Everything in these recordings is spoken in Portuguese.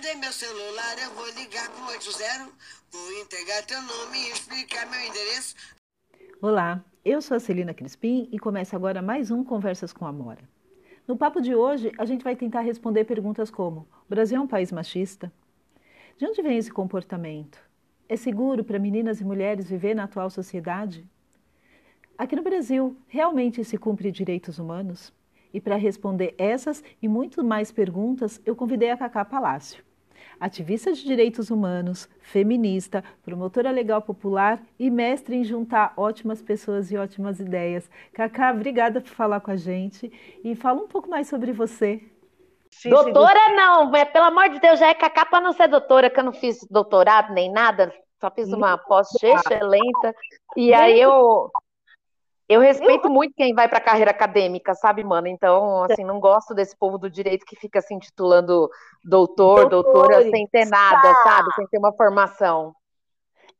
Cadê meu celular? Eu vou ligar pro 80. Vou entregar teu nome e explicar meu endereço. Olá, eu sou a Celina Crispim e começa agora mais um Conversas com a Mora. No papo de hoje, a gente vai tentar responder perguntas como: o Brasil é um país machista? De onde vem esse comportamento? É seguro para meninas e mulheres viver na atual sociedade? Aqui no Brasil, realmente se cumpre direitos humanos? E para responder essas e muito mais perguntas, eu convidei a Cacá Palácio. Ativista de direitos humanos, feminista, promotora legal popular e mestre em juntar ótimas pessoas e ótimas ideias. Cacá, obrigada por falar com a gente e fala um pouco mais sobre você. Sim, doutora sim. não, é, pelo amor de Deus, já é Cacá para não ser doutora, que eu não fiz doutorado nem nada, só fiz uma pós excelente. E aí eu eu respeito eu... muito quem vai para a carreira acadêmica, sabe, mano? Então, assim, não gosto desse povo do direito que fica se intitulando doutor, Doutores, doutora, sem ter nada, tá. sabe? Sem ter uma formação.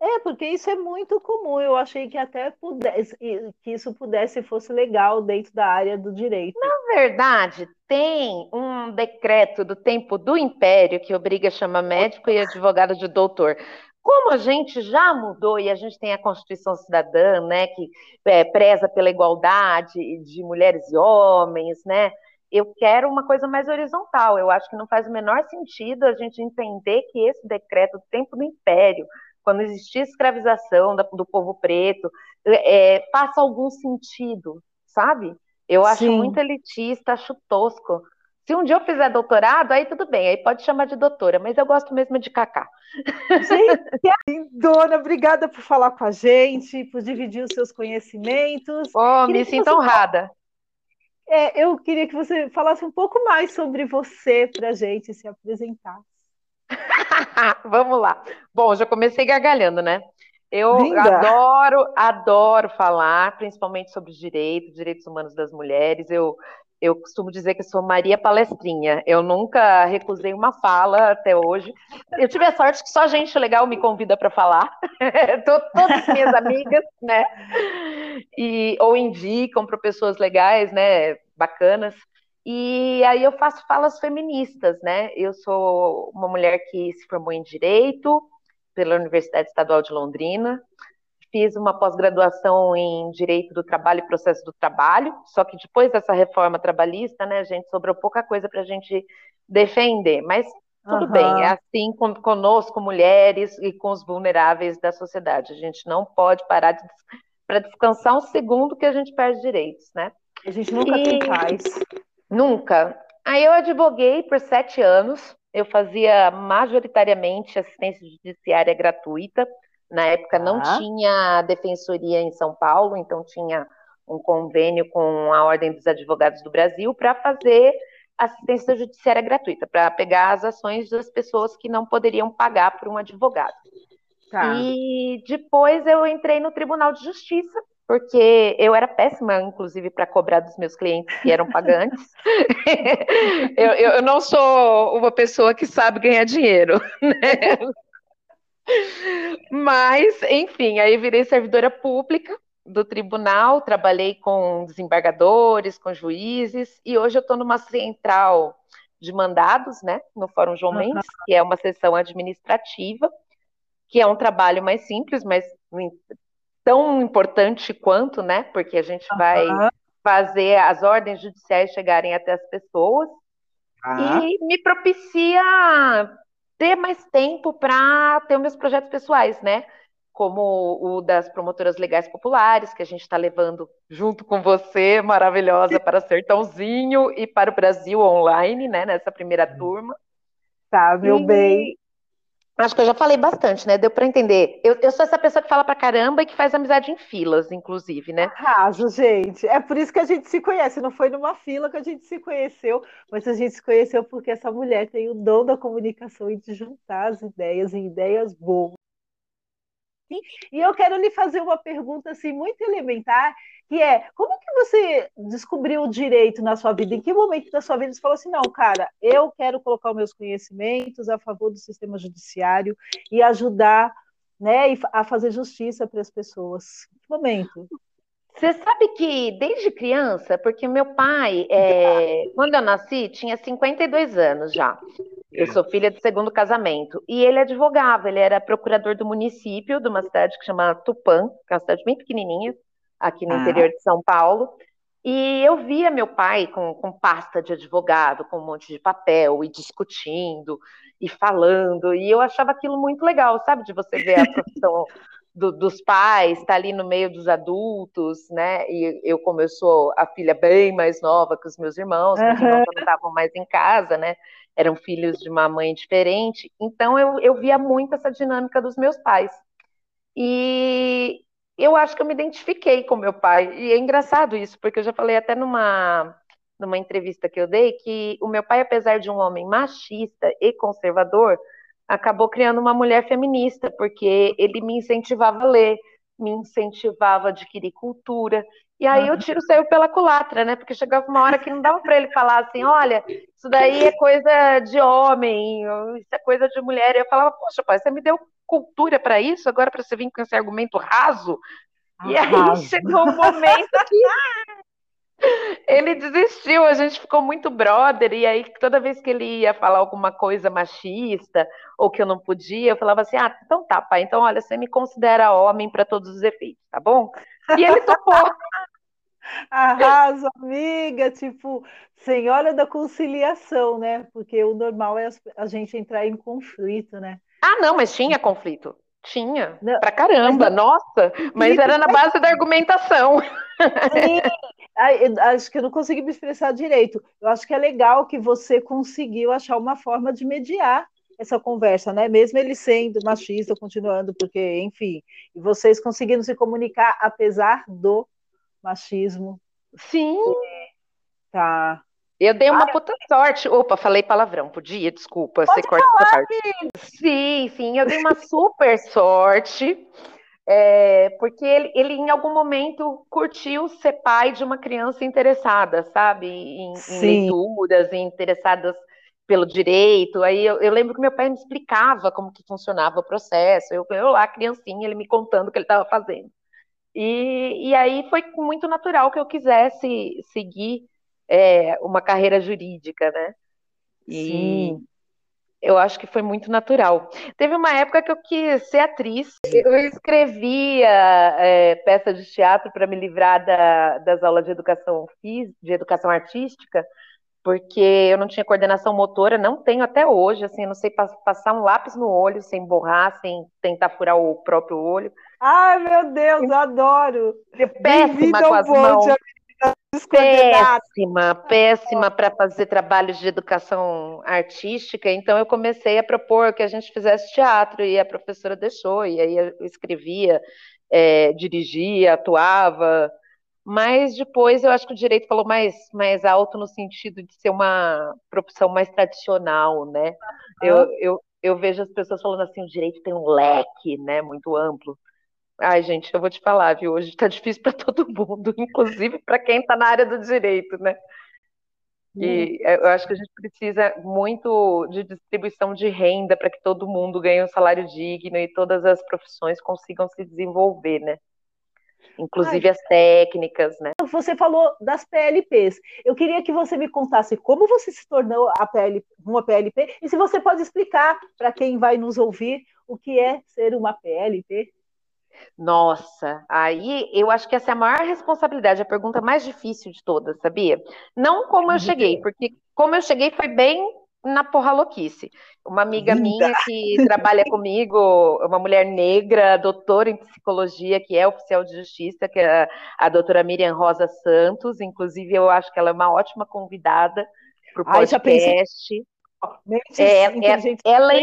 É, porque isso é muito comum. Eu achei que até pudesse, que isso pudesse fosse legal dentro da área do direito. Na verdade, tem um decreto do tempo do Império que obriga a chamar médico e advogado de doutor. Como a gente já mudou e a gente tem a Constituição Cidadã, né, que é, preza pela igualdade de mulheres e homens, né, eu quero uma coisa mais horizontal. Eu acho que não faz o menor sentido a gente entender que esse decreto do tempo do Império, quando existia escravização do povo preto, é, é, faça algum sentido, sabe? Eu acho Sim. muito elitista, acho tosco. Se um dia eu fizer doutorado, aí tudo bem, aí pode chamar de doutora, mas eu gosto mesmo de Cacá. Gente, dona, obrigada por falar com a gente, por dividir os seus conhecimentos. Oh, me sinto honrada. É, eu queria que você falasse um pouco mais sobre você para a gente se apresentar. Vamos lá. Bom, já comecei gargalhando, né? Eu Linda. adoro, adoro falar, principalmente sobre direitos, direitos humanos das mulheres. Eu eu costumo dizer que sou Maria Palestrinha. Eu nunca recusei uma fala até hoje. Eu tive a sorte que só gente legal me convida para falar. Todas minhas amigas, né? E, ou indicam para pessoas legais, né? Bacanas. E aí eu faço falas feministas, né? Eu sou uma mulher que se formou em Direito pela Universidade Estadual de Londrina fiz uma pós-graduação em Direito do Trabalho e Processo do Trabalho, só que depois dessa reforma trabalhista, né, gente, sobrou pouca coisa para a gente defender, mas tudo uhum. bem, é assim com, conosco, mulheres e com os vulneráveis da sociedade. A gente não pode parar de, para descansar um segundo que a gente perde direitos, né? A gente nunca e... tem paz. Nunca. Aí eu advoguei por sete anos, eu fazia majoritariamente assistência judiciária gratuita, na época não ah. tinha defensoria em São Paulo, então tinha um convênio com a Ordem dos Advogados do Brasil para fazer assistência judiciária gratuita, para pegar as ações das pessoas que não poderiam pagar por um advogado. Tá. E depois eu entrei no Tribunal de Justiça, porque eu era péssima, inclusive, para cobrar dos meus clientes que eram pagantes. eu, eu, não sou uma pessoa que sabe ganhar dinheiro, né? Mas, enfim, aí virei servidora pública do tribunal, trabalhei com desembargadores, com juízes, e hoje eu estou numa central de mandados, né, no Fórum João Mendes, que é uma sessão administrativa, que é um trabalho mais simples, mas tão importante quanto, né, porque a gente vai fazer as ordens judiciais chegarem até as pessoas, e me propicia ter mais tempo para ter os meus projetos pessoais, né? Como o das promotoras legais populares, que a gente está levando junto com você, maravilhosa, para Sertãozinho e para o Brasil online, né? Nessa primeira turma. Tá, meu e... bem. Acho que eu já falei bastante, né? Deu para entender. Eu, eu, sou essa pessoa que fala pra caramba e que faz amizade em filas, inclusive, né? Arraso, gente. É por isso que a gente se conhece. Não foi numa fila que a gente se conheceu, mas a gente se conheceu porque essa mulher tem o dom da comunicação e de juntar as ideias em ideias boas. E eu quero lhe fazer uma pergunta assim muito elementar, que é como que você descobriu o direito na sua vida? Em que momento da sua vida você falou assim, não, cara, eu quero colocar os meus conhecimentos a favor do sistema judiciário e ajudar, né, a fazer justiça para as pessoas? Em que momento? Você sabe que desde criança, porque meu pai, é, quando eu nasci, tinha 52 anos já. Eu sou filha de segundo casamento. E ele advogava, ele era procurador do município de uma cidade que chama Tupã, que é uma cidade bem pequenininha, aqui no ah. interior de São Paulo. E eu via meu pai com, com pasta de advogado, com um monte de papel, e discutindo, e falando, e eu achava aquilo muito legal, sabe? De você ver a profissão do, dos pais, estar tá ali no meio dos adultos, né? E eu, como eu sou a filha bem mais nova que os meus irmãos, uhum. meus irmãos não estavam mais em casa, né? Eram filhos de uma mãe diferente, então eu, eu via muito essa dinâmica dos meus pais. E eu acho que eu me identifiquei com meu pai. E é engraçado isso, porque eu já falei até numa, numa entrevista que eu dei que o meu pai, apesar de um homem machista e conservador, acabou criando uma mulher feminista, porque ele me incentivava a ler, me incentivava a adquirir cultura. E aí o tiro saiu pela culatra, né? Porque chegava uma hora que não dava para ele falar assim: olha, isso daí é coisa de homem, isso é coisa de mulher. E eu falava: poxa, pai, você me deu cultura para isso, agora para você vir com esse argumento raso. E aí chegou um momento que ele desistiu, a gente ficou muito brother, e aí toda vez que ele ia falar alguma coisa machista ou que eu não podia, eu falava assim: ah, então tá, pai, então olha, você me considera homem para todos os efeitos, tá bom? E ele topou. Arrasa, amiga, tipo, senhora da conciliação, né? Porque o normal é a gente entrar em conflito, né? Ah, não, mas tinha conflito. Tinha, não, pra caramba, não... nossa, mas era na base da argumentação. Sim, acho que eu não consegui me expressar direito. Eu acho que é legal que você conseguiu achar uma forma de mediar essa conversa, né? Mesmo ele sendo machista, continuando, porque, enfim, e vocês conseguindo se comunicar apesar do machismo. Sim. Tá. Eu dei uma puta sorte. Opa, falei palavrão, podia? Desculpa, Pode você corta essa parte. Sim, sim, eu dei uma super sorte. É, porque ele, ele, em algum momento, curtiu ser pai de uma criança interessada, sabe? Em, em leituras, em interessadas pelo direito. Aí eu, eu, lembro que meu pai me explicava como que funcionava o processo. Eu, eu lá, criancinha, ele me contando o que ele estava fazendo. E, e aí foi muito natural que eu quisesse seguir é, uma carreira jurídica, né? E, Sim eu acho que foi muito natural. Teve uma época que eu quis ser atriz. Eu escrevia é, peça de teatro para me livrar da, das aulas de educação física, de educação artística, porque eu não tinha coordenação motora, não tenho até hoje, assim, eu não sei passar um lápis no olho sem borrar, sem tentar furar o próprio olho. Ai, meu Deus, adoro! Péssima com as mãos. Péssima, péssima para fazer trabalhos de educação artística. Então eu comecei a propor que a gente fizesse teatro e a professora deixou. E aí eu escrevia, é, dirigia, atuava. Mas depois eu acho que o direito falou mais, mais alto no sentido de ser uma profissão mais tradicional, né? Eu, eu, eu vejo as pessoas falando assim, o direito tem um leque, né, muito amplo. Ai, gente, eu vou te falar, viu? Hoje tá difícil para todo mundo, inclusive para quem está na área do direito, né? E hum. eu acho que a gente precisa muito de distribuição de renda para que todo mundo ganhe um salário digno e todas as profissões consigam se desenvolver, né? Inclusive Ai, as técnicas, né? Você falou das PLPs. Eu queria que você me contasse como você se tornou PL, uma PLP e se você pode explicar para quem vai nos ouvir o que é ser uma PLP. Nossa, aí eu acho que essa é a maior responsabilidade, a pergunta mais difícil de todas, sabia? Não como eu cheguei, porque como eu cheguei foi bem na porra louquice. Uma amiga Linda. minha que trabalha comigo, uma mulher negra, doutora em psicologia, que é oficial de justiça, que é a, doutora Miriam Rosa Santos, inclusive eu acho que ela é uma ótima convidada para o podcast. Ai, é, é, ela é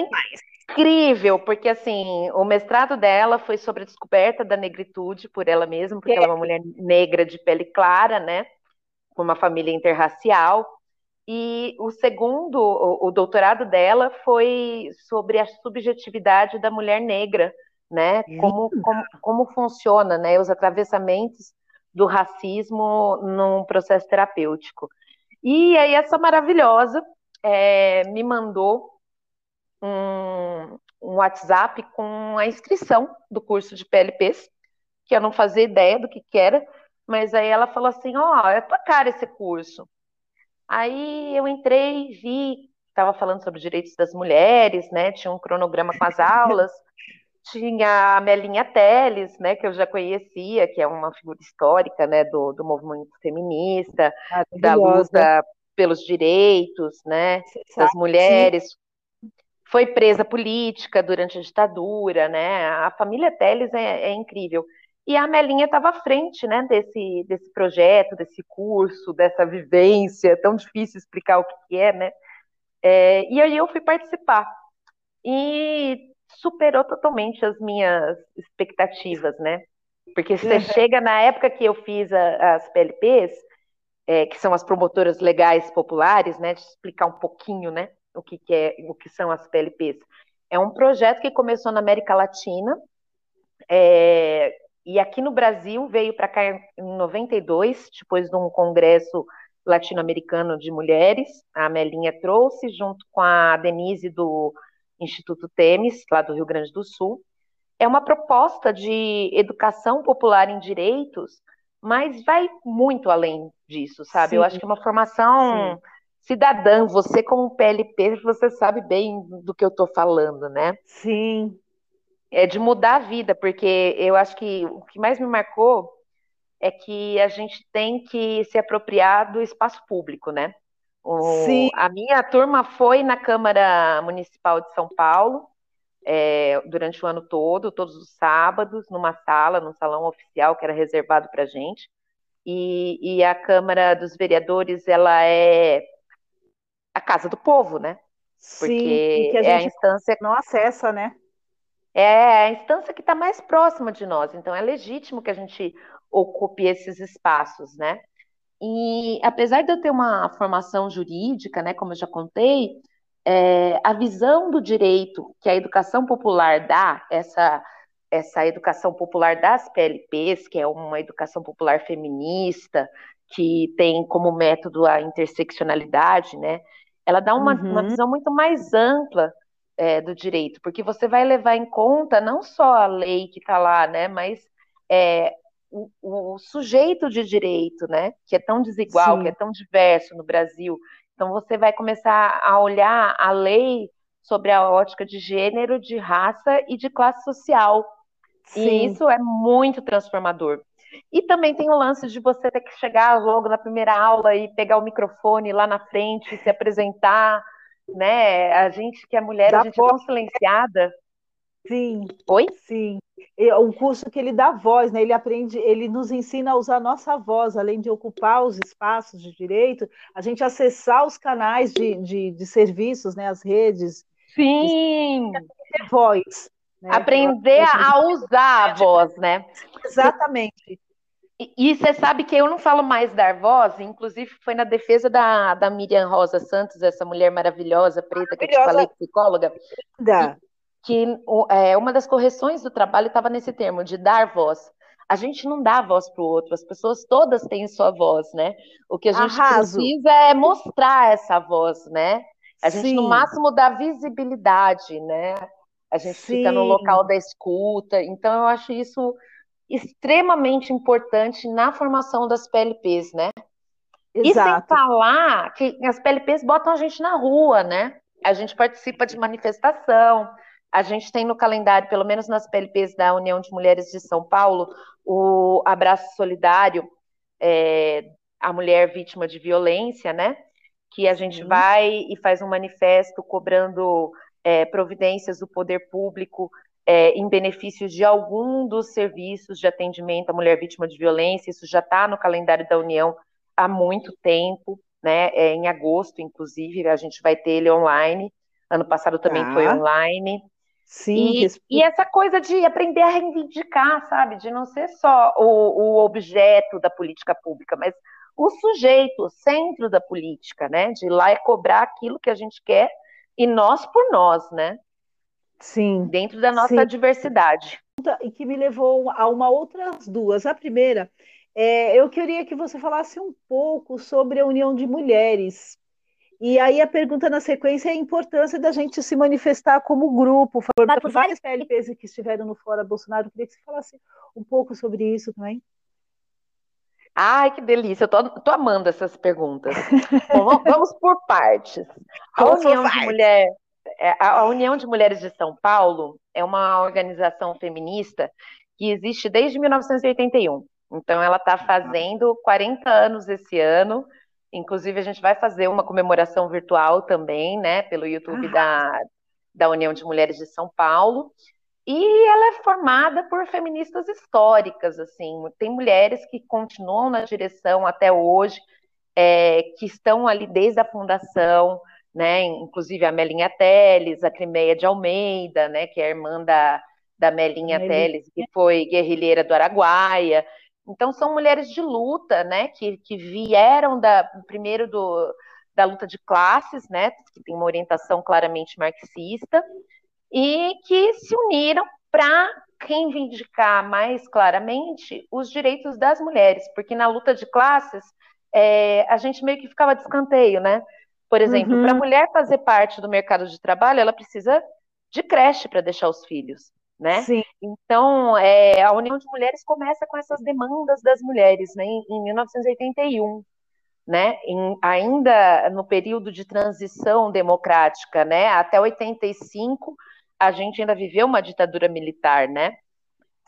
incrível, porque assim, o mestrado dela foi sobre a descoberta da negritude por ela mesma, porque é. ela é uma mulher negra de pele clara, né? Com uma família interracial. E o segundo, o, o doutorado dela foi sobre a subjetividade da mulher negra, né? Como, como, como funciona, né? Os atravessamentos do racismo num processo terapêutico. E aí essa maravilhosa é, me mandou um, um WhatsApp com a inscrição do curso de PLPs, que eu não fazia ideia do que, que era. mas aí ela falou assim: Ó, oh, é tua cara esse curso. Aí eu entrei, vi, estava falando sobre direitos das mulheres, né? Tinha um cronograma com as aulas. Tinha a Melinha Teles, né, que eu já conhecia, que é uma figura histórica, né, do, do movimento feminista, da luta pelos direitos, né, das mulheres. Foi presa política durante a ditadura, né? A família Teles é, é incrível. E a Melinha estava à frente, né, desse, desse projeto, desse curso, dessa vivência, tão difícil explicar o que, que é, né? É, e aí eu fui participar. E superou totalmente as minhas expectativas, né? Porque você uhum. chega na época que eu fiz a, as PLPs, é, que são as promotoras legais populares, né? De explicar um pouquinho, né? O que, que é, o que são as PLPs. É um projeto que começou na América Latina, é, e aqui no Brasil veio para cá em 92, depois de um congresso latino-americano de mulheres. A Melinha trouxe, junto com a Denise do Instituto Temes, lá do Rio Grande do Sul. É uma proposta de educação popular em direitos, mas vai muito além disso, sabe? Sim. Eu acho que é uma formação Sim. Cidadã. Você, como PLP, você sabe bem do que eu estou falando, né? Sim. É de mudar a vida, porque eu acho que o que mais me marcou é que a gente tem que se apropriar do espaço público, né? O, Sim. A minha turma foi na Câmara Municipal de São Paulo é, durante o ano todo, todos os sábados, numa sala, num salão oficial que era reservado para gente. E, e, a Câmara dos Vereadores, ela é a casa do povo, né? Porque Sim, a é a instância não acessa, né? É a instância que está mais próxima de nós. Então é legítimo que a gente ocupe esses espaços, né? E apesar de eu ter uma formação jurídica, né, como eu já contei, é, a visão do direito que a educação popular dá, essa, essa educação popular das PLPs, que é uma educação popular feminista, que tem como método a interseccionalidade, né, ela dá uma, uhum. uma visão muito mais ampla é, do direito, porque você vai levar em conta não só a lei que está lá, né, mas é, o, o, sujeito de direito, né, que é tão desigual, Sim. que é tão diverso no Brasil. Então você vai começar a olhar a lei sobre a ótica de gênero, de raça e de classe social. Sim. E isso é muito transformador. E também tem o lance de você ter que chegar logo na primeira aula e pegar o microfone lá na frente e se apresentar, né? A gente que é mulher, a gente é tão silenciada. Sim. Oi? Sim. O curso que ele dá voz, né? Ele aprende, ele nos ensina a usar a nossa voz, além de ocupar os espaços de direito, a gente acessar os canais de, de, de serviços, né? As redes. Sim. Ter voz. Né? Aprender a usar a voz, né? Exatamente. E, você sabe que eu não falo mais dar voz, inclusive foi na defesa da, da Miriam Rosa Santos, essa mulher maravilhosa, preta, que eu te falei, psicóloga. Linda que é, uma das correções do trabalho estava nesse termo, de dar voz. A gente não dá voz para o outro, as pessoas todas têm sua voz, né? O que a gente Arraso. precisa é mostrar essa voz, né? A gente, Sim. no máximo, dá visibilidade, né? A gente Sim. fica no local da escuta. Então, eu acho isso extremamente importante na formação das PLPs, né? Exato. E sem falar que as PLPs botam a gente na rua, né? A gente participa de manifestação, a gente tem no calendário, pelo menos nas PLPs da União de Mulheres de São Paulo, o abraço solidário é, à mulher vítima de violência, né? Que a gente vai e faz um manifesto cobrando é, providências do poder público é, em benefício de algum dos serviços de atendimento à mulher vítima de violência. Isso já está no calendário da União há muito tempo, né? É, em agosto, inclusive, a gente vai ter ele online. Ano passado também foi tá. online. Sim. E, e, essa coisa de aprender a reivindicar, sabe? De não ser só o, o objeto da política pública, mas o sujeito, o centro da política, né? De ir lá e cobrar aquilo que a gente quer e nós por nós, né? Sim. Dentro da nossa sim. diversidade. E que me levou a uma outras duas. A primeira, é, eu queria que você falasse um pouco sobre a união de mulheres, e aí a pergunta na sequência é a importância da gente se manifestar como grupo. Por várias PLPs que estiveram no Fora Bolsonaro, eu queria que você falasse um pouco sobre isso também. Ai, que delícia, eu tô, tô amando essas perguntas. Bom, vamos por partes. A União, de Mulher, a União de Mulheres de São Paulo é uma organização feminista que existe desde 1981. Então, ela está fazendo 40 anos esse ano. Inclusive, a gente vai fazer uma comemoração virtual também, né, pelo YouTube da, da União de Mulheres de São Paulo. E ela é formada por feministas históricas, assim, tem mulheres que continuam na direção até hoje, é, que estão ali desde a fundação, né, inclusive a Melinha Teles, a Crimeia de Almeida, né, que é a irmã da, da Melinha Teles, que foi guerrilheira do Araguaia. Então são mulheres de luta, né, que, que vieram da primeiro do, da luta de classes, né, que tem uma orientação claramente marxista, e que se uniram para reivindicar mais claramente os direitos das mulheres, porque na luta de classes é, a gente meio que ficava de escanteio, né? Por exemplo, uhum. para a mulher fazer parte do mercado de trabalho, ela precisa de creche para deixar os filhos, né? Sim. Então, é, a União de Mulheres começa com essas demandas das mulheres, né? Em, em 1981 né, em, ainda no período de transição democrática, né, até 85, a gente ainda viveu uma ditadura militar, né?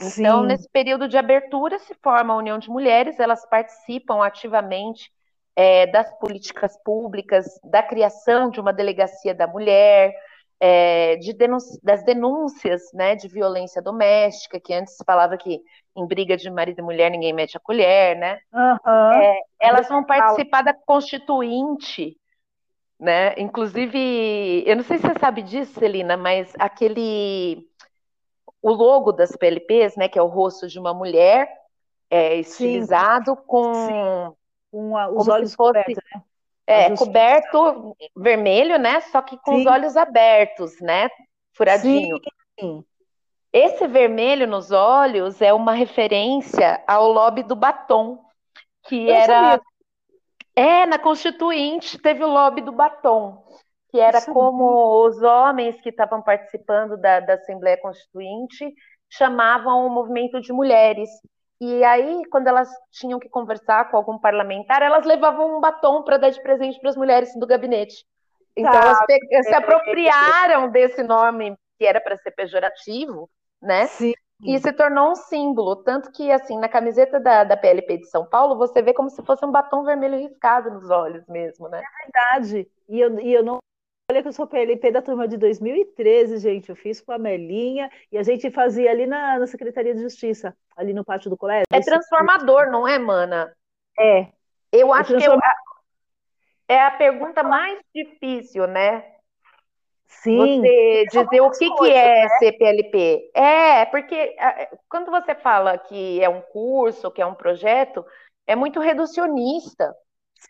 Então, Sim. nesse período de abertura, se forma a União de Mulheres, elas participam ativamente é, das políticas públicas, da criação de uma delegacia da mulher, é, de das denúncias né, de violência doméstica, que antes se falava que em briga de marido e mulher ninguém mete a colher, né? Uhum. É, elas vão participar da constituinte né? Inclusive, eu não sei se você sabe disso, Celina, mas aquele o logo das PLPs, né, que é o rosto de uma mulher é, estilizado Sim. com Sim. Com a, os olhos fosse, cobertos, né? É, coberto vermelho, né? Só que com Sim. os olhos abertos, né? Furadinho. Sim. Esse vermelho nos olhos é uma referência ao lobby do batom, que Eu era sabia. É, na Constituinte teve o lobby do batom, que era como os homens que estavam participando da, da Assembleia Constituinte chamavam o movimento de mulheres. E aí, quando elas tinham que conversar com algum parlamentar, elas levavam um batom para dar de presente para as mulheres do gabinete. Então, tá. elas se apropriaram desse nome que era para ser pejorativo, né? Sim. E se tornou um símbolo, tanto que, assim, na camiseta da, da PLP de São Paulo, você vê como se fosse um batom vermelho riscado nos olhos mesmo, né? É verdade. E eu, e eu não. Olha que eu sou PLP da turma de 2013, gente. Eu fiz com a Melinha e a gente fazia ali na, na Secretaria de Justiça, ali no pátio do colégio. É transformador, não é, mana? É. Eu é acho que eu, é a pergunta mais difícil, né? Sim. Você dizer o que, que é né? CPLP. É, porque quando você fala que é um curso, que é um projeto, é muito reducionista.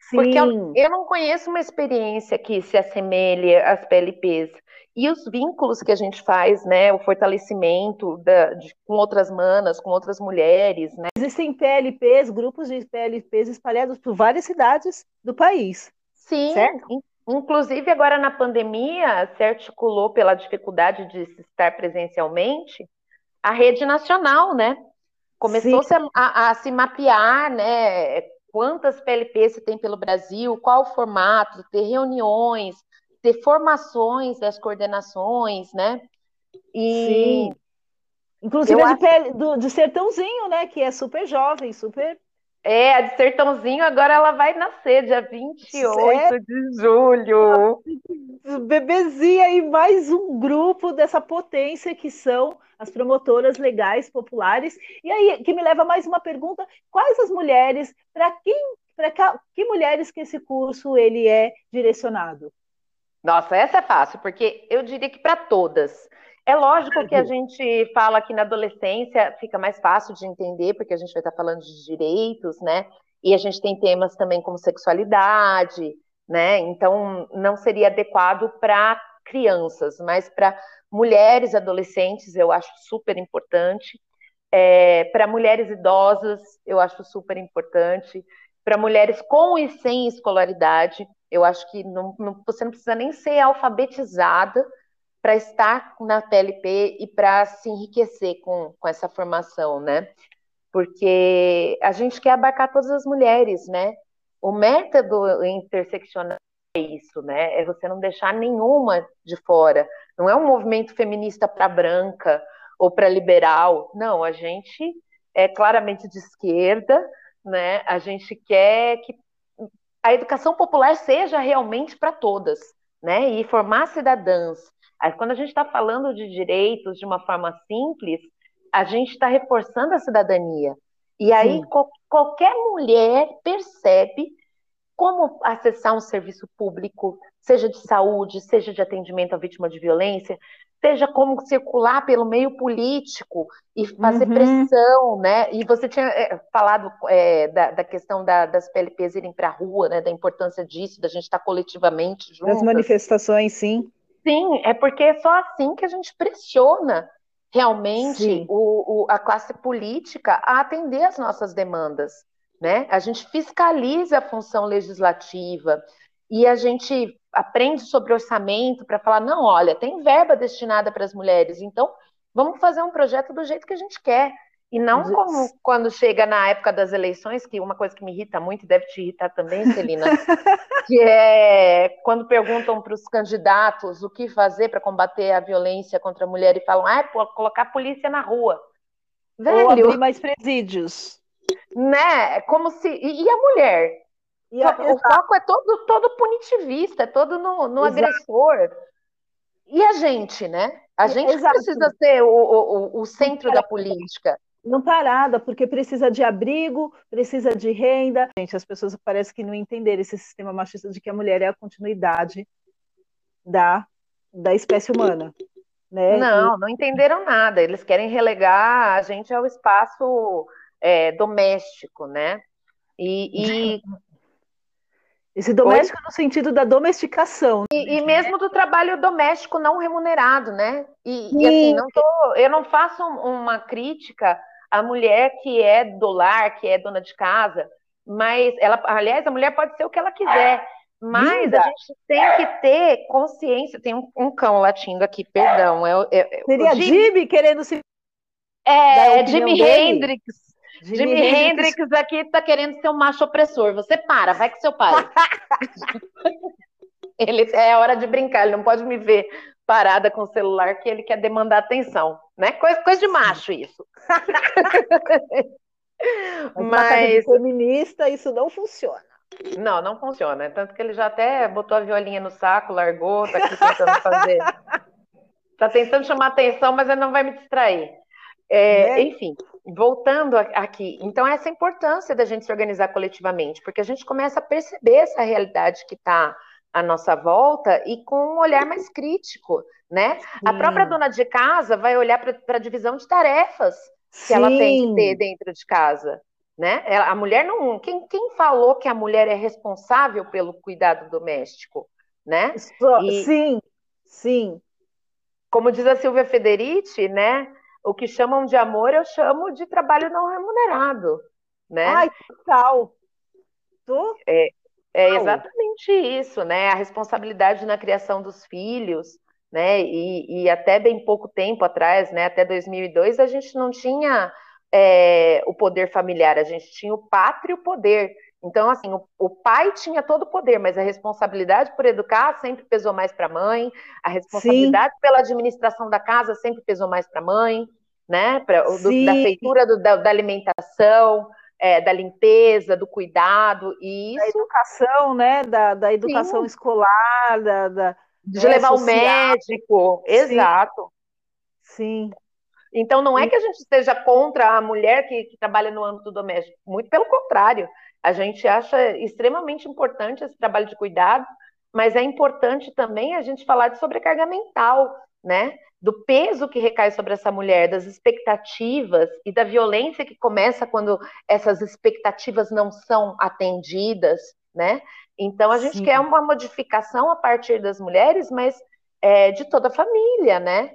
Sim. Porque eu, eu não conheço uma experiência que se assemelhe às PLPs. E os vínculos que a gente faz, né? O fortalecimento da, de, com outras manas, com outras mulheres, né? Existem PLPs, grupos de PLPs espalhados por várias cidades do país. Sim, certo? Inclusive, agora na pandemia, se articulou pela dificuldade de se estar presencialmente a rede nacional, né? Começou-se a, a, a, se mapear, né? Quantas PLPs se tem pelo Brasil, qual o formato, ter reuniões, ter formações das coordenações, né? E Sim. Inclusive de, acho... do, de Sertãozinho, né? Que é super jovem, super é, a de Sertãozinho agora ela vai nascer, dia 28 Sério? de julho. Bebezinha e mais um grupo dessa potência que são as promotoras legais populares. E aí, que me leva a mais uma pergunta: quais as mulheres, para quem, para que mulheres que esse curso ele é direcionado? Nossa, essa é fácil, porque eu diria que para todas. É lógico que a gente fala que na adolescência fica mais fácil de entender, porque a gente vai estar falando de direitos, né? E a gente tem temas também como sexualidade, né? Então não seria adequado para crianças, mas para mulheres adolescentes eu acho super importante. É, para mulheres idosas eu acho super importante. Para mulheres com e sem escolaridade, eu acho que não, não, você não precisa nem ser alfabetizada para estar na PLP e para se enriquecer com, com essa formação, né? porque a gente quer abarcar todas as mulheres, né? O método interseccional isso, né? É você não deixar nenhuma de fora. Não é um movimento feminista para branca ou para liberal. Não, a gente é claramente de esquerda, né? A gente quer que a educação popular seja realmente para todas, né? E formar cidadãs. Aí, quando a gente está falando de direitos de uma forma simples, a gente está reforçando a cidadania. E aí co qualquer mulher percebe como acessar um serviço público, seja de saúde, seja de atendimento à vítima de violência, seja como circular pelo meio político e fazer uhum. pressão, né? E você tinha é, falado é, da, da, questão da, das PLPs irem para a rua, né? Da importância disso, da gente estar tá coletivamente juntos. Das manifestações, sim. Sim, é porque é só assim que a gente pressiona realmente o, o, a classe política a atender as nossas demandas. Né? A gente fiscaliza a função legislativa e a gente aprende sobre orçamento para falar: não, olha, tem verba destinada para as mulheres, então vamos fazer um projeto do jeito que a gente quer. E não como quando chega na época das eleições, que uma coisa que me irrita muito, e deve te irritar também, Celina, que é quando perguntam para os candidatos o que fazer para combater a violência contra a mulher e falam, ah, é colocar a polícia na rua. Velho, Ou abrir mais presídios. Né? É como se. E, e a mulher? E a... O foco é todo, todo punitivista, é todo no, no agressor. E a gente, né? A gente Exato. precisa ser o, o, o centro da política não parada, porque precisa de abrigo, precisa de renda. Gente, as pessoas parecem que não entenderam esse sistema machista de que a mulher é a continuidade da, da espécie humana. Né? Não, não entenderam nada. Eles querem relegar a gente ao espaço é, doméstico, né? E, e... Esse doméstico Oi? no sentido da domesticação. E, e, mesmo do trabalho doméstico não remunerado, né? E, e assim, não tô, eu não faço uma crítica a mulher que é do lar, que é dona de casa, mas ela, aliás, a mulher pode ser o que ela quiser, mas Linda. a gente tem que ter consciência. Tem um, um cão latindo aqui, perdão. É, é, Seria Jimmy querendo se. É, Jimi Hendrix. Jimi, Jimi Hendrix. Hendrix aqui tá querendo ser um macho opressor. Você para, vai com seu pai. ele é hora de brincar, ele não pode me ver parada com o celular que ele quer demandar atenção, né? Coisa, coisa de macho isso. Mas, Mas... feminista isso não funciona. Não, não funciona. Tanto que ele já até botou a violinha no saco, largou, tá aqui tentando fazer. tá tentando chamar atenção, mas ele não vai me distrair. É, né? Enfim, voltando aqui. Então, essa importância da gente se organizar coletivamente, porque a gente começa a perceber essa realidade que está à nossa volta e com um olhar mais crítico, né? Sim. A própria dona de casa vai olhar para a divisão de tarefas que Sim. ela tem que ter dentro de casa, né? A mulher não, quem, quem falou que a mulher é responsável pelo cuidado doméstico, né? E, sim, sim. Como diz a Silvia Federici, né? O que chamam de amor eu chamo de trabalho não remunerado, né? Ai, total. Tu? É, é exatamente isso, né? A responsabilidade na criação dos filhos, né? E, e até bem pouco tempo atrás, né? Até 2002, a gente não tinha é, o poder familiar, a gente tinha o pátrio poder. Então, assim, o, o, pai tinha todo o poder, mas a responsabilidade por educar sempre pesou mais para a mãe, a responsabilidade Sim. pela administração da casa sempre pesou mais para a mãe, né? Pra, do, da feitura do, da, da alimentação é, da limpeza, do cuidado, e isso... Da educação, né? Da, da educação Sim. escolar, da, da de é, levar o médico, Sim. exato. Sim. Então, não é que a gente esteja contra a mulher que, que trabalha no âmbito doméstico, muito pelo contrário. A gente acha extremamente importante esse trabalho de cuidado, mas é importante também a gente falar de sobrecarga mental, né? do peso que recai sobre essa mulher, das expectativas e da violência que começa quando essas expectativas não são atendidas, né? Então a gente Sim. quer uma modificação a partir das mulheres, mas é, de toda a família, né?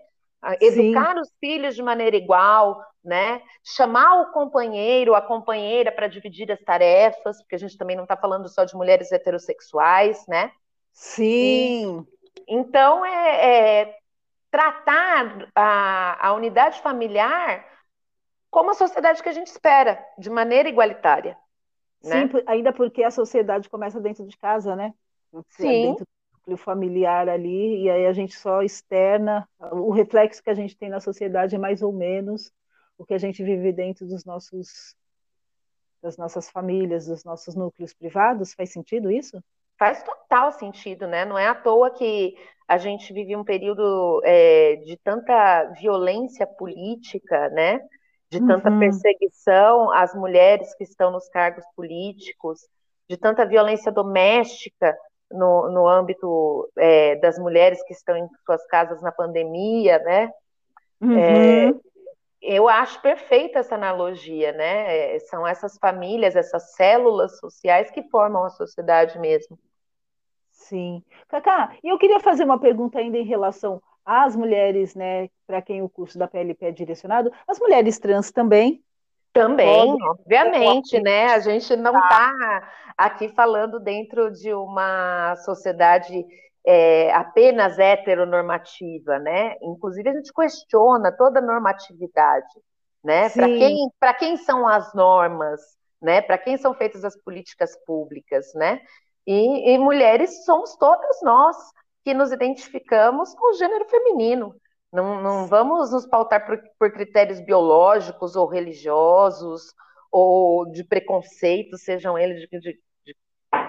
Educar Sim. os filhos de maneira igual, né? Chamar o companheiro, a companheira para dividir as tarefas, porque a gente também não está falando só de mulheres heterossexuais, né? Sim. E, então é, é tratar a, a unidade familiar como a sociedade que a gente espera, de maneira igualitária. Sim, né? ainda porque a sociedade começa dentro de casa, né? Sim. Dentro núcleo familiar ali, e aí a gente só externa, o reflexo que a gente tem na sociedade é mais ou menos o que a gente vive dentro dos nossos das nossas famílias, dos nossos núcleos privados. Faz sentido isso? Faz total sentido, né? Não é à toa que a gente vive um período é, de tanta violência política, né? De tanta uhum. perseguição às mulheres que estão nos cargos políticos, de tanta violência doméstica no, no âmbito é, das mulheres que estão em suas casas na pandemia, né? Uhum. É, eu acho perfeita essa analogia, né? É, são essas famílias, essas células sociais que formam a sociedade mesmo. Sim. Cacá, e eu queria fazer uma pergunta ainda em relação às mulheres, né, para quem o curso da PLP é direcionado, as mulheres trans também. Também, obviamente, né? A gente não está tá aqui falando dentro de uma sociedade é, apenas heteronormativa, né? Inclusive a gente questiona toda a normatividade, né? Para quem, quem são as normas, né? Para quem são feitas as políticas públicas, né? E, e, mulheres somos todas nós que nos identificamos com o gênero feminino. Não, não vamos nos pautar por, por critérios biológicos ou religiosos ou de preconceito, sejam eles de, de, de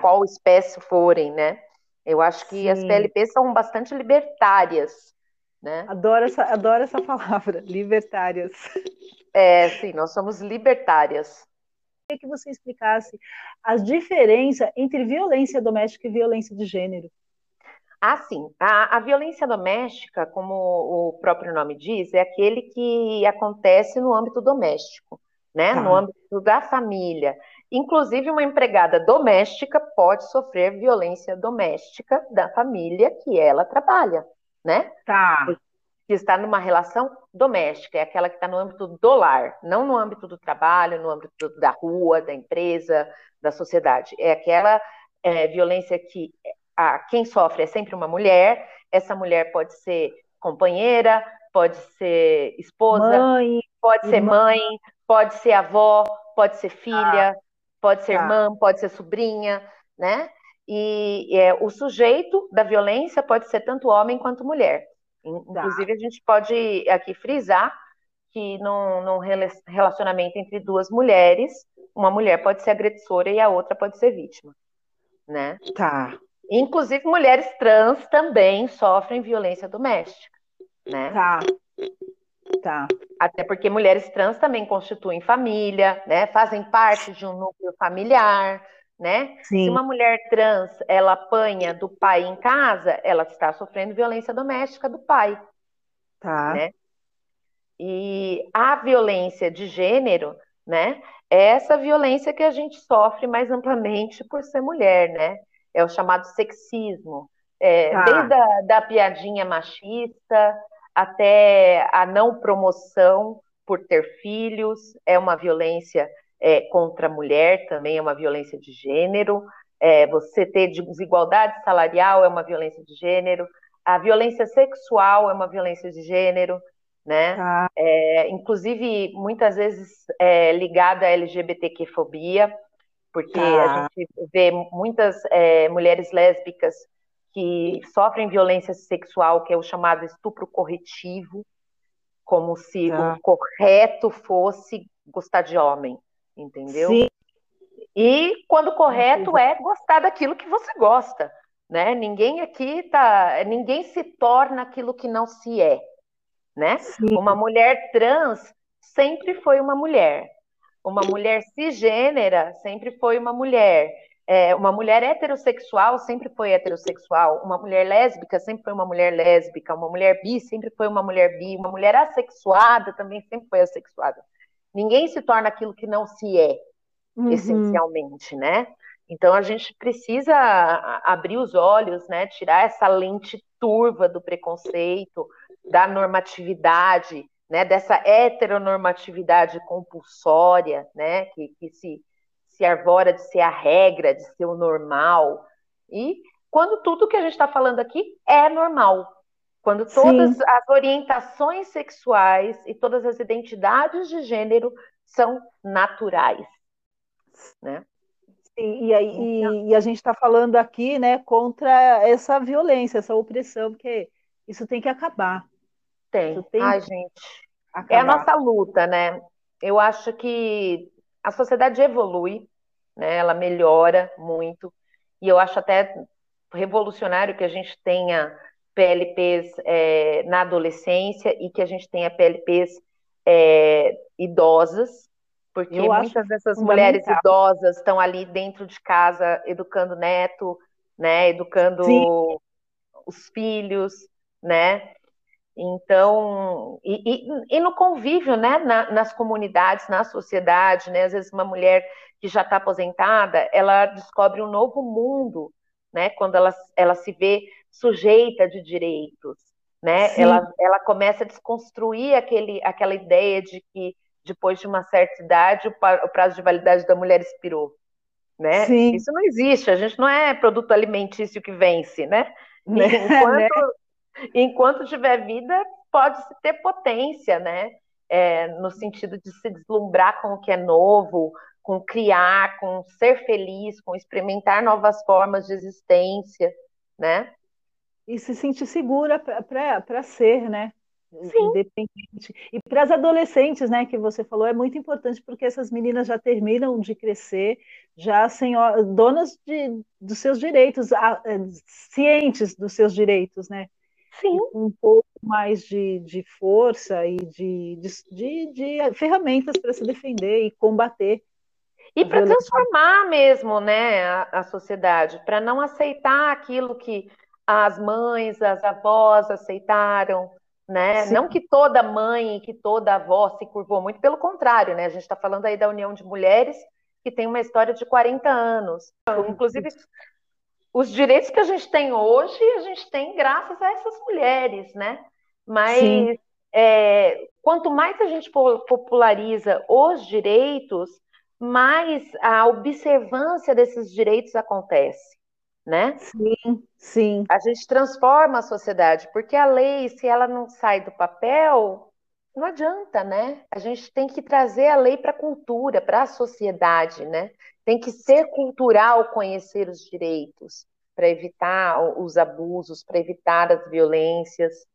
qual espécie forem, né? Eu acho que Sim. as PLPs são bastante libertárias, né? Adoro essa, adoro essa palavra, libertárias. É, sim, nós somos libertárias. Queria que você explicasse a diferença entre violência doméstica e violência de gênero. Ah, sim. A, a, violência doméstica, como o próprio nome diz, é aquele que acontece no âmbito doméstico, né? Tá. No âmbito da família. Inclusive, uma empregada doméstica pode sofrer violência doméstica da família que ela trabalha, né? Tá. Que está numa relação doméstica, é aquela que está no âmbito do lar, não no âmbito do trabalho, no âmbito da rua, da empresa, da sociedade. É aquela é, violência que a, quem sofre é sempre uma mulher, essa mulher pode ser companheira, pode ser esposa, mãe, pode ser mãe, pode ser avó, pode ser filha, ah pode ser tá. irmã, pode ser sobrinha, né? E é, o sujeito da violência pode ser tanto homem quanto mulher. Tá. Inclusive, tá. a gente pode aqui frisar que num, num, relacionamento entre duas mulheres, uma mulher pode ser agressora e a outra pode ser vítima, né? Tá. Inclusive, mulheres trans também sofrem violência doméstica, né? Tá. Tá. Até porque mulheres trans também constituem família, né? Fazem parte de um núcleo familiar, né? Sim. Se uma mulher trans ela apanha do pai em casa, ela está sofrendo violência doméstica do pai. Tá. Né? E a violência de gênero, né? É essa violência que a gente sofre mais amplamente por ser mulher, né? É o chamado sexismo. É, tá. Desde a da piadinha machista, até a não promoção por ter filhos, é uma violência é, contra a mulher, também é uma violência de gênero. É, você ter desigualdade salarial é uma violência de gênero. A violência sexual é uma violência de gênero, né? Ah. É, inclusive, muitas vezes é, ligada à LGBTQ-fobia, porque ah. a gente vê muitas é, mulheres lésbicas que sofrem violência sexual, que é o chamado estupro corretivo, como se tá. o correto fosse gostar de homem, entendeu? Sim. E quando correto é gostar daquilo que você gosta, né? Ninguém aqui tá, ninguém se torna aquilo que não se é, né? Sim. Uma mulher trans sempre foi uma mulher. Uma mulher cisgênera sempre foi uma mulher. É, uma mulher heterossexual sempre foi heterossexual, uma mulher lésbica sempre foi uma mulher lésbica, uma mulher bi sempre foi uma mulher bi, uma mulher assexuada também sempre foi assexuada. Ninguém se torna aquilo que não se é, uhum. essencialmente, né? Então a gente precisa abrir os olhos, né? Tirar essa lente turva do preconceito, da normatividade, né? Dessa heteronormatividade compulsória, né? Que, que se se arvora de ser a regra, de ser o normal. E quando tudo que a gente está falando aqui é normal, Quando todas Sim. as orientações sexuais e todas as identidades de gênero são naturais, né? Sim, e, aí, então, e, e a gente está falando aqui, né, contra essa violência, essa opressão, porque isso tem que acabar. Tem. tem Ai, gente. Acabar. É a nossa luta, né? Eu acho que a sociedade evolui, né? Ela melhora muito. E eu acho até revolucionário que a gente tenha PLPs é, na adolescência e que a gente tenha PLPs é, idosas, porque eu muitas dessas mulheres idosas estão ali dentro de casa educando neto, né? Educando Sim. os filhos, né? Então, e, e, e no convívio, né, na, nas comunidades, na sociedade, né, às vezes uma mulher que já está aposentada, ela descobre um novo mundo, né, quando ela, ela se vê sujeita de direitos, né, ela, ela começa a desconstruir aquele, aquela ideia de que depois de uma certa idade o, prazo de validade da mulher expirou, né, Sim. isso não existe, a gente não é produto alimentício que vence, né, né? enquanto... né? Enquanto tiver vida, pode-se ter potência, né? É, no sentido de se deslumbrar com o que é novo, com criar, com ser feliz, com experimentar novas formas de existência, né? E se sentir segura para ser, né? Sim. Independente. E para as adolescentes, né, que você falou, é muito importante porque essas meninas já terminam de crescer, já senhor, donas de, dos seus direitos, é, cientes dos seus direitos, né? Sim. um pouco mais de, de força e de, de, de ferramentas para se defender e combater. E para transformar mesmo né, a, a sociedade, para não aceitar aquilo que as mães, as avós aceitaram, né? Não que toda mãe, que toda avó se curvou muito, pelo contrário, né? A gente está falando aí da união de mulheres que tem uma história de 40 anos. Inclusive, os direitos que a gente tem hoje, a gente tem graças a essas mulheres, né? Mas é, quanto mais a gente populariza os direitos, mais a observância desses direitos acontece, né? Sim, sim. A gente transforma a sociedade, porque a lei, se ela não sai do papel, não adianta, né? A gente tem que trazer a lei para a cultura, para a sociedade, né? Tem que ser cultural conhecer os direitos para evitar os abusos, para evitar as violências,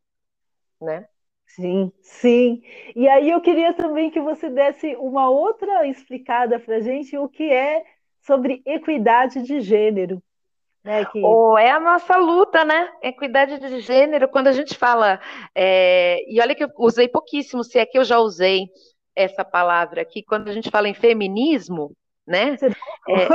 né? Sim, sim. E aí eu queria também que você desse uma outra explicada para a gente o que é sobre equidade de gênero. Né, que... oh, é a nossa luta, né? Equidade de gênero, quando a gente fala. É... E olha que eu usei pouquíssimo, se é que eu já usei essa palavra aqui, quando a gente fala em feminismo, né? É,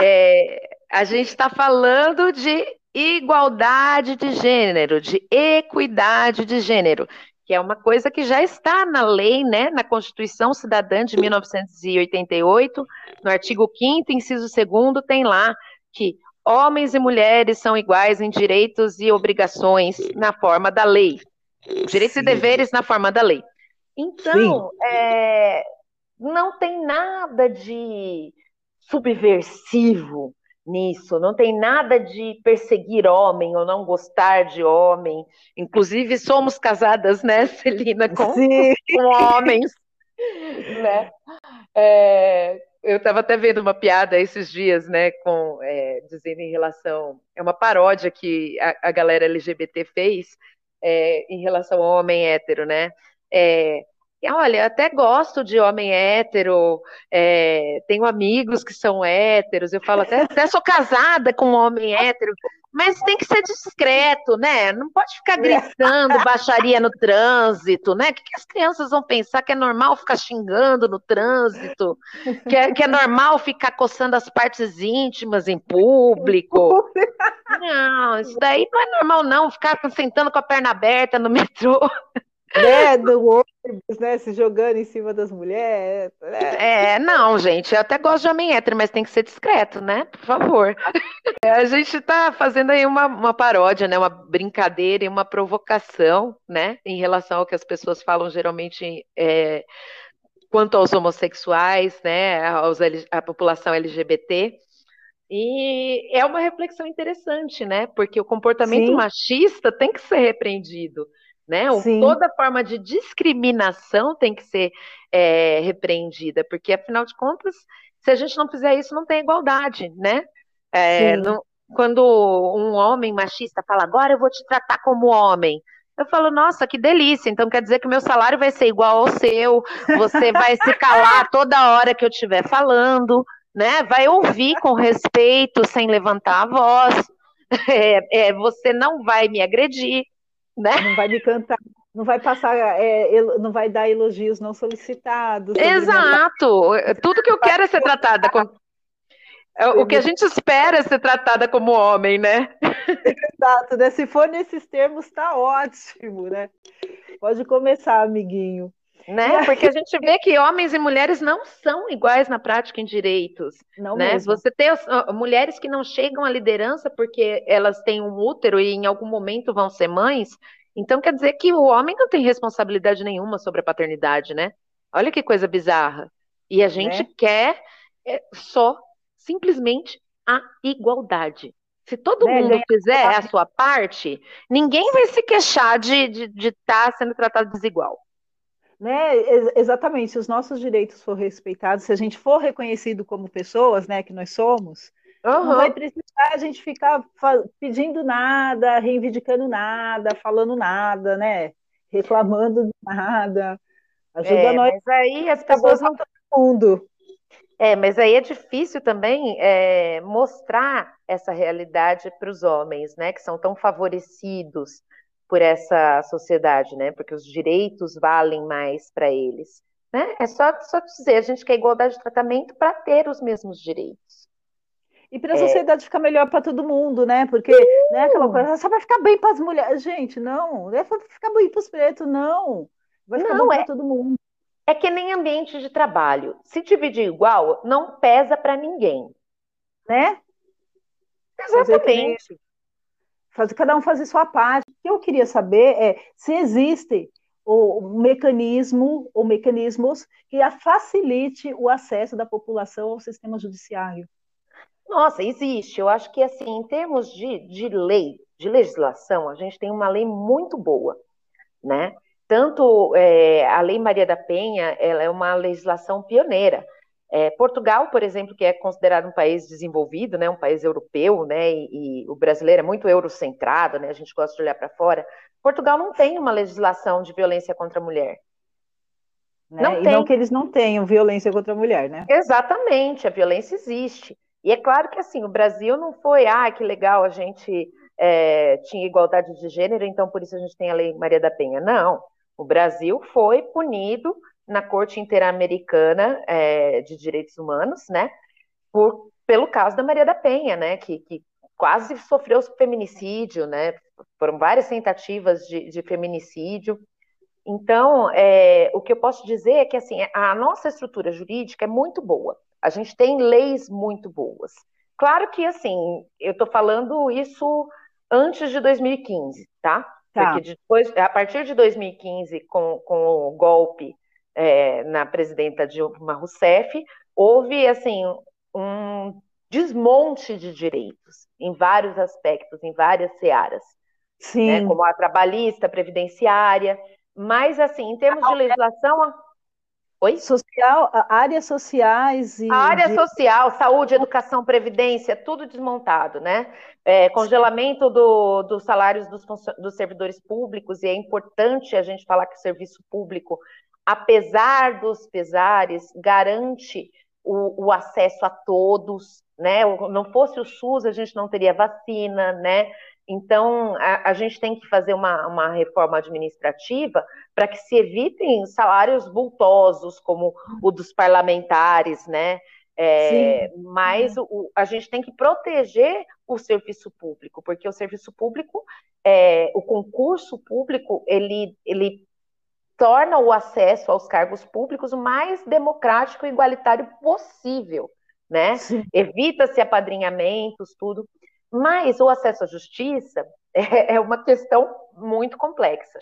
é, a gente está falando de igualdade de gênero, de equidade de gênero, que é uma coisa que já está na lei, né, na Constituição Cidadã de 1988, no artigo 5 inciso 2 tem lá que homens e mulheres são iguais em direitos e obrigações na forma da lei. Direitos Sim. e deveres na forma da lei. Então, é, não tem nada de subversivo nisso, não tem nada de perseguir homem ou não gostar de homem. Inclusive, somos casadas, né, Celina, com, com homens. né? É, eu estava até vendo uma piada esses dias, né, com, é, dizendo em relação. É uma paródia que a, a galera LGBT fez é, em relação ao homem hétero, né? É, Olha, até gosto de homem hétero, é, tenho amigos que são héteros, eu falo até, até sou casada com um homem hétero, mas tem que ser discreto, né? Não pode ficar gritando baixaria no trânsito, né? O que, que as crianças vão pensar que é normal ficar xingando no trânsito? Que é, que é normal ficar coçando as partes íntimas em público? Não, isso daí não é normal, não, ficar sentando com a perna aberta no metrô né, do ônibus, né, se jogando em cima das mulheres. Né? É, não, gente, eu até gosto de homem hétero, mas tem que ser discreto, né, por favor. É, a gente está fazendo aí uma, uma paródia, né, uma brincadeira e uma provocação, né, em relação ao que as pessoas falam geralmente é, quanto aos homossexuais, né, aos, à população LGBT, E é uma reflexão interessante, né? Porque o comportamento Sim. machista tem que ser repreendido, né? Sim. Toda forma de discriminação tem que ser é, repreendida, porque afinal de contas, se a gente não fizer isso, não tem igualdade, né? É, não, quando um homem machista fala, agora eu vou te tratar como homem, eu falo, nossa, que delícia. Então quer dizer que meu salário vai ser igual ao seu, você vai se calar toda hora que eu estiver falando, né? Vai ouvir com respeito, sem levantar a voz. É, é, você não vai me agredir, né? Não vai me cantar, não vai passar, é, não vai dar elogios não solicitados. Exato. Minha... Tudo que eu quero é ser tratada com é, o que a gente espera é ser tratada como homem, né? Exato, né? Se for nesses termos, tá ótimo, né? Pode começar, amiguinho. Né? Porque a gente vê que homens e mulheres não são iguais na prática em direitos. Não né? Mesmo. Você tem mulheres que não chegam à liderança porque elas têm um útero e em algum momento vão ser mães. Então quer dizer que o homem não tem responsabilidade nenhuma sobre a paternidade, né? Olha que coisa bizarra. E a gente né? quer é, só simplesmente a igualdade. Se todo né, mundo fizer a sua parte, ninguém vai se queixar de estar de, de tá sendo tratado desigual. Né, exatamente, se os nossos direitos for respeitados, se a gente for reconhecido como pessoas, né, que nós somos, uhum. não vai precisar a gente ficar pedindo nada, reivindicando nada, falando nada, né, reclamando de nada. Ajuda é, nós. Mas aí as pessoas não mundo. É, mas aí é difícil também é, mostrar essa realidade para os homens, né, que são tão favorecidos por essa sociedade, né, porque os direitos valem mais para eles. Né? É só, só dizer, a gente quer igualdade de tratamento para ter os mesmos direitos. E para a é. sociedade ficar melhor para todo mundo, né? Porque né, aquela coisa, só vai ficar bem para as mulheres. Gente, não, não é para ficar bem para os pretos, não. Vai ficar não, bom é... para todo mundo. É que nem ambiente de trabalho. Se dividir igual, não pesa para ninguém. Né? Exatamente. Fazer, cada um fazer sua parte. O que eu queria saber é se existe o mecanismo ou mecanismos que facilite o acesso da população ao sistema judiciário. Nossa, existe. Eu acho que, assim, em termos de, de lei, de legislação, a gente tem uma lei muito boa, né? Tanto é, a Lei Maria da Penha, ela é uma legislação pioneira. É, Portugal, por exemplo, que é considerado um país desenvolvido, né, um país europeu, né, e, e o brasileiro é muito eurocentrado, né, a gente gosta de olhar para fora. Portugal não tem uma legislação de violência contra a mulher. Né? Não e tem. não que eles não tenham violência contra a mulher, né? Exatamente, a violência existe. E é claro que assim, o Brasil não foi, ah, que legal, a gente é, tinha igualdade de gênero, então por isso a gente tem a Lei Maria da Penha. Não. O Brasil foi punido na Corte Interamericana é, de Direitos Humanos, né, por, pelo caso da Maria da Penha, né, que, que quase sofreu feminicídio, né, foram várias tentativas de, de feminicídio. Então, é, o que eu posso dizer é que assim, a nossa estrutura jurídica é muito boa. A gente tem leis muito boas. Claro que assim, eu estou falando isso antes de 2015, tá? Tá. Porque depois, a partir de 2015, com, com o golpe é, na presidenta Dilma Rousseff, houve assim um desmonte de direitos em vários aspectos, em várias searas, né, Sim. Né, como a trabalhista, a previdenciária, mas assim, em termos de legislação, Oi? Social, áreas sociais e. A área de... social, saúde, educação, previdência, tudo desmontado, né? É, congelamento do, dos salários dos, dos servidores públicos, e é importante a gente falar que o serviço público, apesar dos pesares, garante o, o acesso a todos, né? Não fosse o SUS, a gente não teria vacina, né? Então, a, a, gente tem que fazer uma, uma reforma administrativa para que se evitem salários vultosos, como o dos parlamentares, né? É, mas o, a gente tem que proteger o serviço público, porque o serviço público, é, o concurso público, ele, ele torna o acesso aos cargos públicos o mais democrático e igualitário possível, né? Evita-se apadrinhamentos, tudo. Mas o acesso à justiça é, é uma questão muito complexa.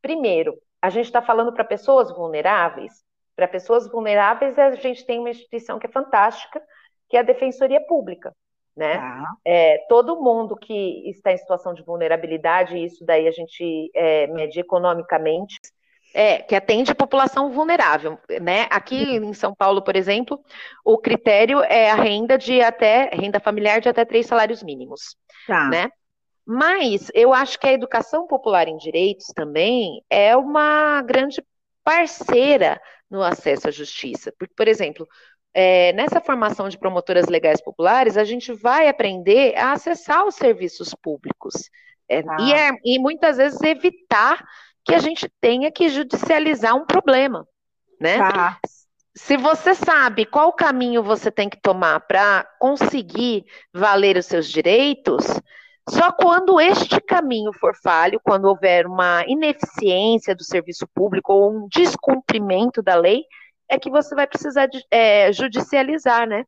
Primeiro, a gente está falando para pessoas vulneráveis. Para pessoas vulneráveis, a gente tem uma instituição que é fantástica, que é a Defensoria Pública. né? Ah. É, todo mundo que está em situação de vulnerabilidade, isso daí a gente é, mede economicamente, é, que atende a população vulnerável, né? Aqui em São Paulo, por exemplo, o critério é a renda de até renda familiar de até três salários mínimos, tá. né? Mas eu acho que a educação popular em direitos também é uma grande parceira no acesso à justiça. Porque, por exemplo, é, nessa formação de promotoras legais populares, a gente vai aprender a acessar os serviços públicos. É, ah. e, é, e muitas vezes evitar que a gente tenha que judicializar um problema, né? Tá. Se você sabe qual caminho você tem que tomar para conseguir valer os seus direitos, só quando este caminho for falho, quando houver uma ineficiência do serviço público ou um descumprimento da lei, é que você vai precisar de, é, judicializar, né?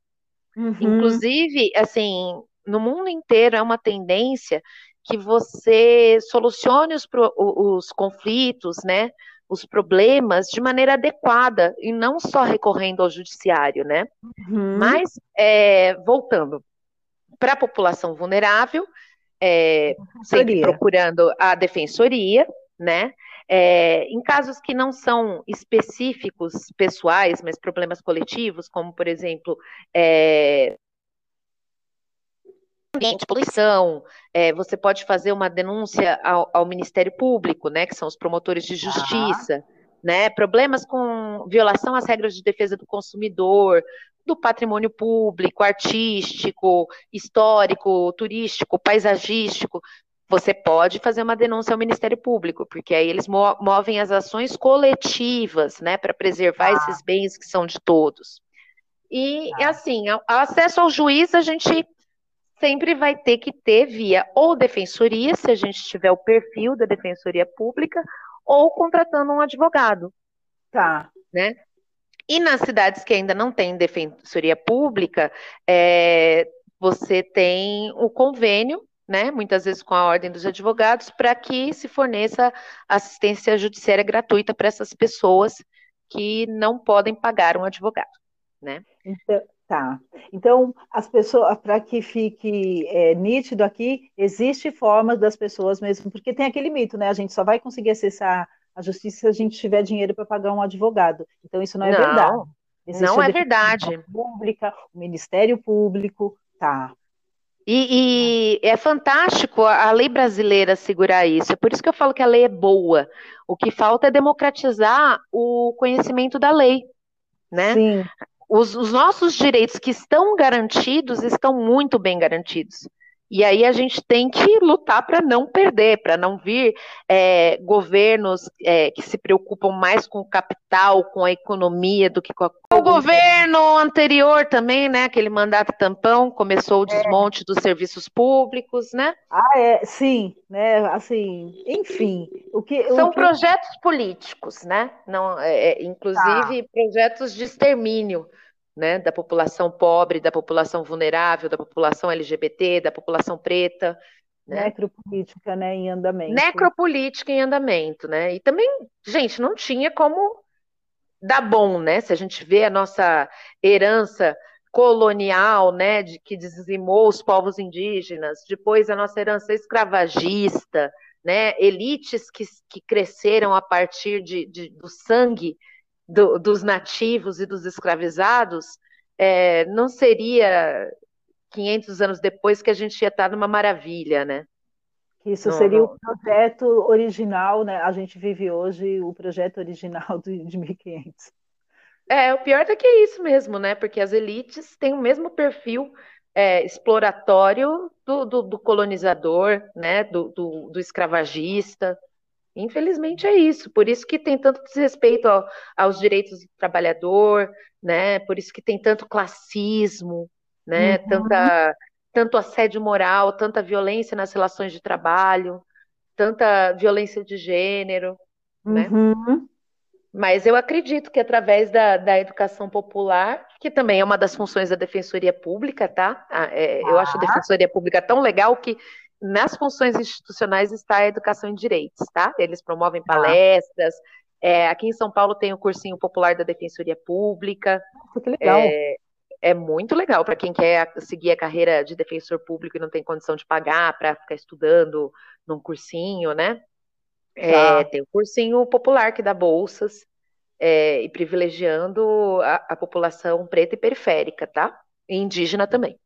Uhum. Inclusive, assim, no mundo inteiro é uma tendência que você solucione os, os conflitos, né? Os problemas de maneira adequada e não só recorrendo ao judiciário, né? Uhum. Mas, é, voltando para a população vulnerável, é, sempre procurando a defensoria, né? É, em casos que não são específicos pessoais, mas problemas coletivos, como, por exemplo, é, ambiente, poluição, é, você pode fazer uma denúncia ao, ao, Ministério Público, né, que são os promotores de justiça, né, problemas com violação às regras de defesa do consumidor, do patrimônio público, artístico, histórico, turístico, paisagístico, você pode fazer uma denúncia ao Ministério Público, porque aí eles movem as ações coletivas, né, para preservar ah. esses bens que são de todos. E, ah. assim, o acesso ao juiz a gente sempre vai ter que ter via ou defensoria, se a gente tiver o perfil da defensoria pública, ou contratando um advogado. Tá. Né? E nas cidades que ainda não tem defensoria pública, é, você tem o convênio, né, muitas vezes com a ordem dos advogados, para que se forneça assistência judiciária gratuita para essas pessoas que não podem pagar um advogado, né? Então, tá. Então, as pessoas, para que fique é, nítido aqui, existe formas das pessoas mesmo, porque tem aquele mito, né? A gente só vai conseguir acessar a justiça se a gente tiver dinheiro para pagar um advogado. Então, isso não é não, verdade. Existe não é verdade. Pública, o Ministério Público, tá. E, e, é fantástico a lei brasileira segurar isso. É por isso que eu falo que a lei é boa. O que falta é democratizar o conhecimento da lei, né? Sim. Os, os nossos direitos que estão garantidos estão muito bem garantidos. E aí a gente tem que lutar para não perder, para não vir é, governos é, que se preocupam mais com o capital, com a economia, do que com a... O governo anterior também, né? Aquele mandato tampão, começou o é. desmonte é. dos serviços públicos, né? Ah, é, sim, né? Assim, enfim. O que, São o que... projetos políticos, né? Não, é, é inclusive tá. projetos de extermínio né, da população pobre, da população vulnerável, da população LGBT, da população preta. Né? Necropolítica, né, em andamento. Necropolítica em andamento, né? E também, gente, não tinha como dar bom, né? Se a gente vê a nossa herança colonial, né, de que dizimou os povos indígenas, depois a nossa herança escravagista, né, elites que, que cresceram a partir de, de do sangue do, dos nativos e dos escravizados, é, não seria 500 anos depois que a gente ia estar numa maravilha, né? Isso não, seria não... o projeto original, né? A gente vive hoje o projeto original de 1500. É, o pior é que é isso mesmo, né? Porque as elites têm o mesmo perfil é, exploratório do, do, do, colonizador, né? Do, do, do escravagista. Infelizmente é isso, por isso que tem tanto desrespeito ao, aos direitos do trabalhador, né? Por isso que tem tanto classismo, né? Uhum. Tanta, tanto assédio moral, tanta violência nas relações de trabalho, tanta violência de gênero, né? Uhum. Mas eu acredito que através da, da educação popular, que também é uma das funções da Defensoria Pública, tá? Ah, é, ah. Eu acho a tá. Defensoria Pública tão legal que nas funções institucionais está a educação em direitos, tá? Eles promovem tá. palestras. É, aqui em São Paulo tem o cursinho popular da Defensoria Pública. Que legal. É, é muito legal para quem quer seguir a carreira de defensor público e não tem condição de pagar para ficar estudando num cursinho, né? É, Tem o cursinho popular que dá bolsas é, e privilegiando a, a, população preta e periférica, tá? E indígena também.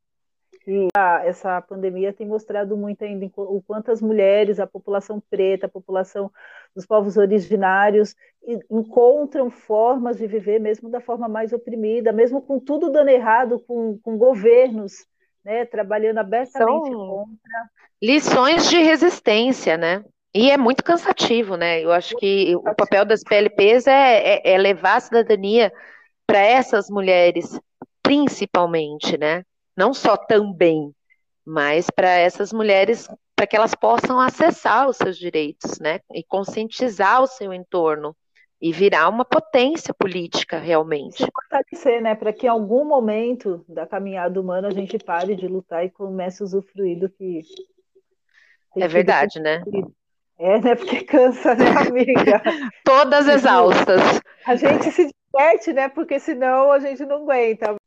E a, essa pandemia tem mostrado muito ainda o quanto as mulheres, a população preta, a população dos povos originários encontram formas de viver mesmo da forma mais oprimida, mesmo com tudo dando errado, com, com governos né, trabalhando abertamente São contra. Lições de resistência, né? E é muito cansativo, né? Eu acho que o papel das PLPs é, é, é levar a cidadania para essas mulheres, principalmente, né? Não só também, mas para essas mulheres, para que elas possam acessar os seus direitos, né? E conscientizar o seu entorno e virar uma potência política realmente. Se fortalecer, né? Para que em algum momento da caminhada humana a gente pare de lutar e comece a usufruir do que. É verdade, né? É, né? Porque cansa, né, amiga? Todas exaustas. A gente se diverte, né? Porque senão a gente não aguenta.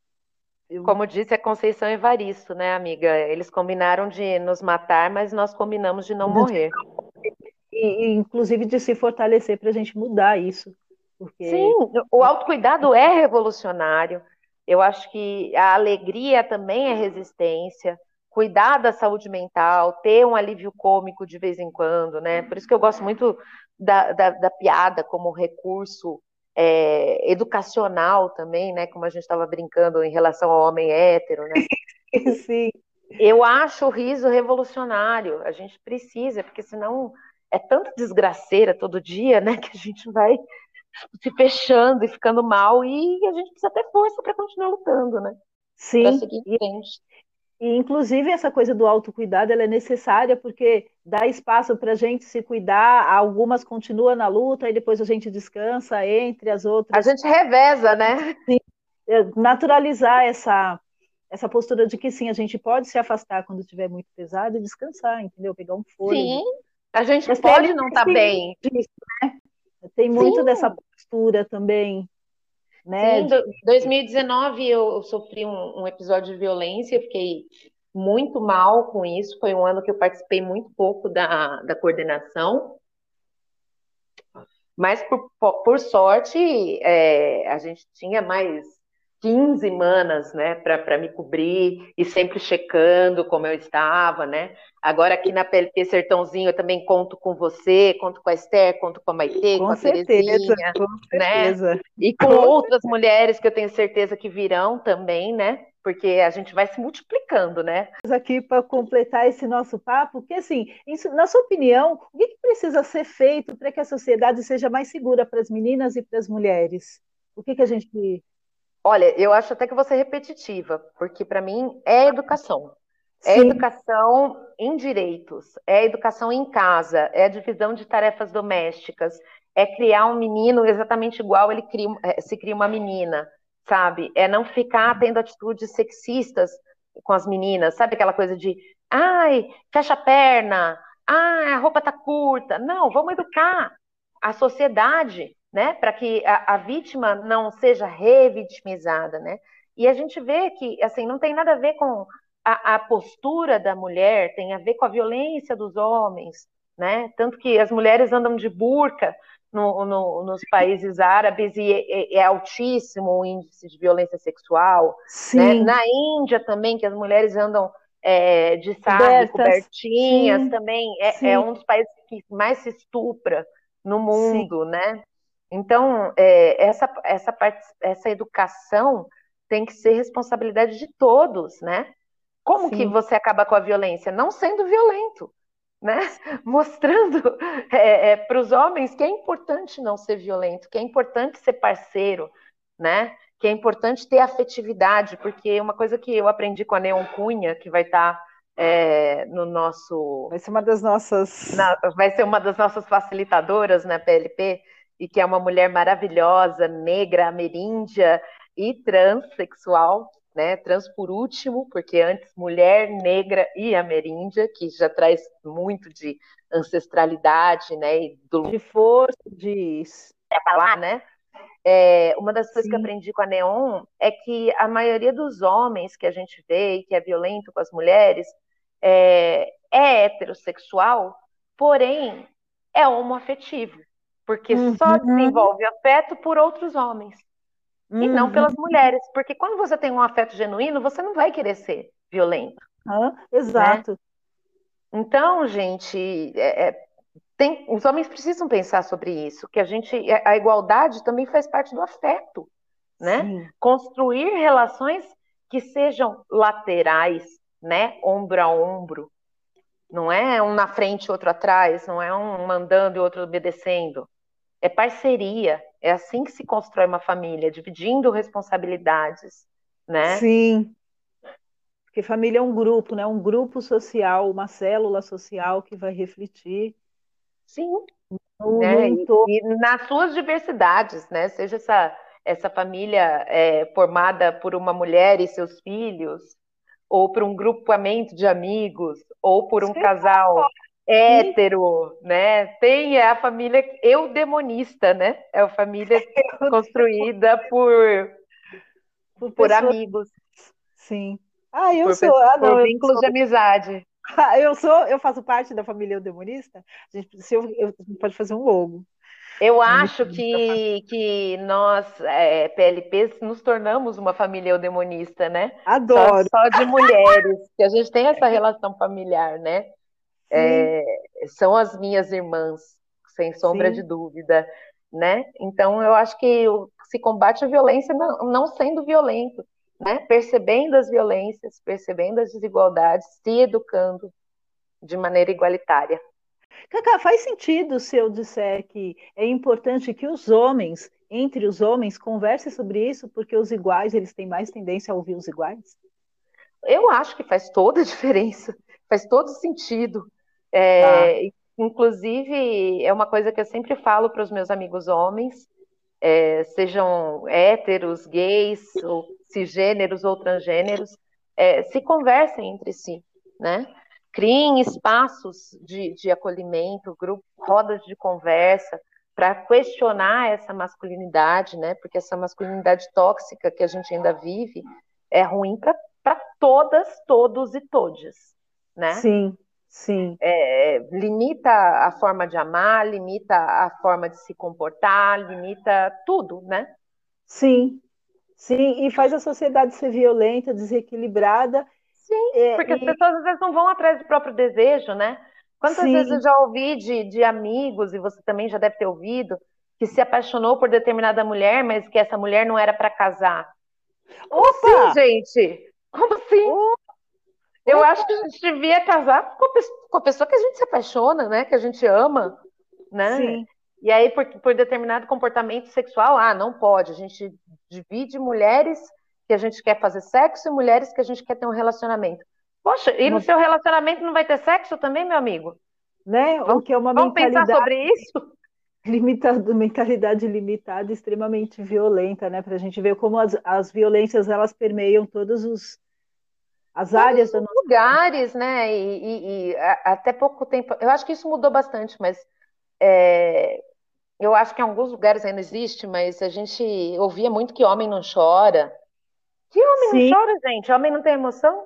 Como disse a Conceição Evaristo, né, amiga? Eles combinaram de nos matar, mas nós combinamos de não morrer. E, inclusive de se fortalecer para a gente mudar isso. Porque... Sim, o autocuidado é revolucionário. Eu acho que a alegria também é resistência cuidar da saúde mental, ter um alívio cômico de vez em quando, né? Por isso que eu gosto muito da, da, da piada como recurso é, educacional também, né? Como a gente estava brincando em relação ao homem hétero, né? Sim. Eu acho o riso revolucionário. A gente precisa, porque senão é tanta desgraceira todo dia, né? Que a gente vai se fechando e ficando mal e a gente precisa ter força para continuar lutando, né? Sim. Pra seguir em frente. E, inclusive, essa coisa do autocuidado ela é necessária porque dá espaço para a gente se cuidar, algumas continuam na luta e depois a gente descansa entre as outras. A gente reveza, né? Sim. É, naturalizar essa, essa postura de que sim, a gente pode se afastar quando estiver muito pesado e descansar, entendeu? Pegar um fôlego. Sim, a gente Mas pode não estar tá bem. Disso, né? Tem muito sim. dessa postura também. Né? Sim, 2019 eu sofri um, um episódio de violência, fiquei muito mal com isso. Foi um ano que eu participei muito pouco da, da coordenação. Mas, por, por sorte, é, a gente tinha mais 15 manas, né, para me cobrir e sempre checando como eu estava, né? Agora aqui na PLP Sertãozinho eu também conto com você, conto com a Esther, conto com a Maitê, com, com a certeza, Terezinha, com né? E com, com outras certeza. mulheres que eu tenho certeza que virão também, né? Porque a gente vai se multiplicando, né? Aqui para completar esse nosso papo, que assim, isso, na sua opinião, o que, que precisa ser feito para que a sociedade seja mais segura para as meninas e para as mulheres? O que, que a gente Olha, eu acho até que você repetitiva, porque para mim é educação. É Sim. educação em direitos, é educação em casa, é a divisão de tarefas domésticas, é criar um menino exatamente igual ele cria, é, se cria uma menina, sabe? É não ficar tendo atitudes sexistas com as meninas, sabe aquela coisa de, ai, fecha a perna, ai, a roupa tá curta. Não, vamos educar a sociedade né, para que a, a, vítima não seja revitimizada, né? E a gente vê que, assim, não tem nada a ver com a, a, postura da mulher, tem a ver com a violência dos homens, né? Tanto que as mulheres andam de burca no, no, nos países árabes e é, é, altíssimo o índice de violência sexual. Né? Na Índia também, que as mulheres andam é, de sarja, cobertinhas, Sim. também é, é, um dos países que mais se estupra no mundo, Sim. né? Então, é, essa, essa, parte, essa educação tem que ser responsabilidade de todos, né? Como Sim. que você acaba com a violência? Não sendo violento, né? Mostrando é, é, para os homens que é importante não ser violento, que é importante ser parceiro, né? Que é importante ter afetividade, porque uma coisa que eu aprendi com a Neon Cunha, que vai estar tá, é, no nosso. Vai ser uma das nossas. Na, vai ser uma das nossas facilitadoras na PLP, e que é uma mulher maravilhosa, negra, ameríndia e transexual, né? Trans por último, porque antes mulher, negra e ameríndia, que já traz muito de ancestralidade, né? E do... De força, de falar, né? É, uma das coisas Sim. que aprendi com a Neon é que a maioria dos homens que a gente vê e que é violento com as mulheres é, é heterossexual, porém é homoafetivo, porque uhum. só desenvolve afeto por outros homens uhum. e não pelas uhum. mulheres, porque quando você tem um afeto genuíno, você não vai querer ser violento. Ah, exato. Né? Então, gente, é, é, tem, os homens precisam pensar sobre isso, que a gente, a igualdade também faz parte do afeto, né? Sim. Construir relações que sejam laterais, né? Ombro a ombro. Não é um na frente e outro atrás, não é um mandando e outro obedecendo. É parceria, é assim que se constrói uma família, dividindo responsabilidades, né? Sim. Porque família é um grupo, né? Um grupo social, uma célula social que vai refletir Sim. No, né? no e, e, nas suas diversidades, né? Seja essa, essa família é, formada por uma mulher e seus filhos, ou por um grupamento de amigos, ou por um Sim. casal hétero, né? Tem a família eudemonista, né? É a família construída por, por, por amigos. Sim. Ah, eu por, sou. Ah, não, por vínculos sou... de amizade. eu sou, eu faço parte da família demonista. A gente, se eu, eu pode fazer um logo. Eu acho que, que nós, é, PLPs, nos tornamos uma família eudemonista, né? Adoro. Só, só de mulheres, que a gente tem essa relação familiar, né? É, são as minhas irmãs, sem sombra Sim. de dúvida, né? Então, eu acho que se combate a violência não, não sendo violento, né? percebendo as violências, percebendo as desigualdades, se educando de maneira igualitária. Cacá, faz sentido se eu disser que é importante que os homens, entre os homens, conversem sobre isso, porque os iguais, eles têm mais tendência a ouvir os iguais? Eu acho que faz toda a diferença, faz todo sentido. É, tá. Inclusive, é uma coisa que eu sempre falo para os meus amigos homens, é, sejam héteros, gays, ou cisgêneros ou transgêneros, é, se conversem entre si, né? Criem espaços de, de acolhimento, grupos, rodas de conversa, para questionar essa masculinidade, né? Porque essa masculinidade tóxica que a gente ainda vive é ruim para todas, todos e todes, né? Sim, Sim. É, limita a forma de amar, limita a forma de se comportar, limita tudo, né? Sim, sim, e faz a sociedade ser violenta, desequilibrada. Sim, é, porque e... as pessoas às vezes não vão atrás do próprio desejo, né? Quantas sim. vezes eu já ouvi de, de amigos, e você também já deve ter ouvido, que se apaixonou por determinada mulher, mas que essa mulher não era para casar. Opa! assim, gente? Como assim? Eu acho que a gente devia casar com a, pessoa, que a gente se apaixona, né? Que a gente ama, né? Sim. E aí, por, por determinado comportamento sexual, ah, não pode. A gente divide mulheres que a gente quer fazer sexo e mulheres que a gente quer ter um relacionamento. Poxa, e no seu relacionamento não vai ter sexo também, meu amigo? Né? Vamos, que é uma vamos pensar sobre isso? Limitado, mentalidade limitada, extremamente violenta, né? Para a gente ver como as, as violências elas permeiam todos os, as áreas da nossa... lugares, né? E, e, e, até pouco tempo, eu acho que isso mudou bastante, mas é, eu acho que em alguns lugares ainda existe, mas a gente ouvia muito que homem não chora. Que homem Sim. não chora, gente? Homem não tem emoção?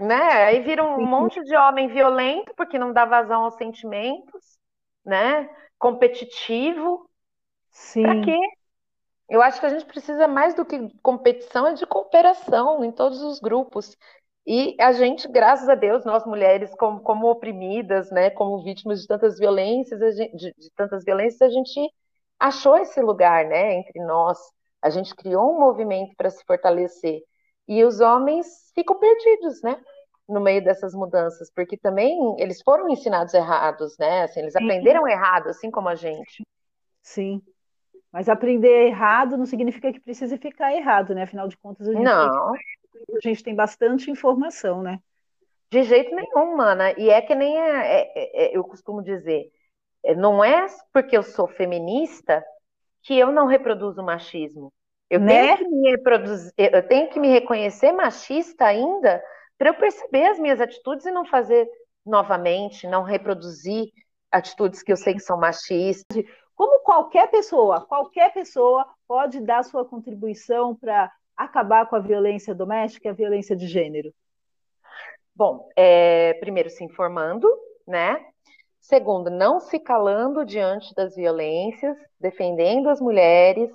Né? Aí vira um Sim. monte de homem violento porque não dá vazão aos sentimentos, né? Competitivo. Sim. Pra quê? Eu acho que a gente precisa mais do que competição, é de cooperação em todos os grupos. E a gente, graças a Deus, nós mulheres, como, como oprimidas, né, como vítimas de tantas violências, gente, de, de, tantas violências, a gente achou esse lugar, né, entre nós. A gente criou um movimento para se fortalecer. E os homens ficam perdidos, né, no meio dessas mudanças, porque também eles foram ensinados errados, né, assim, eles aprenderam errado, assim como a gente. Sim. Mas aprender errado não significa que precise ficar errado, né? Afinal de contas, a gente. Tem, a gente tem bastante informação, né? De jeito nenhum, mana. E é que nem é, é, é, eu costumo dizer, é, não é porque eu sou feminista que eu não reproduzo machismo. Eu, né? tenho, que me reproduzir, eu tenho que me reconhecer machista ainda para eu perceber as minhas atitudes e não fazer novamente, não reproduzir atitudes que eu sei que são machistas como qualquer pessoa, qualquer pessoa pode dar sua contribuição para acabar com a violência doméstica e a violência de gênero? Bom, é, primeiro se informando, né? Segundo, não se calando diante das violências, defendendo as mulheres.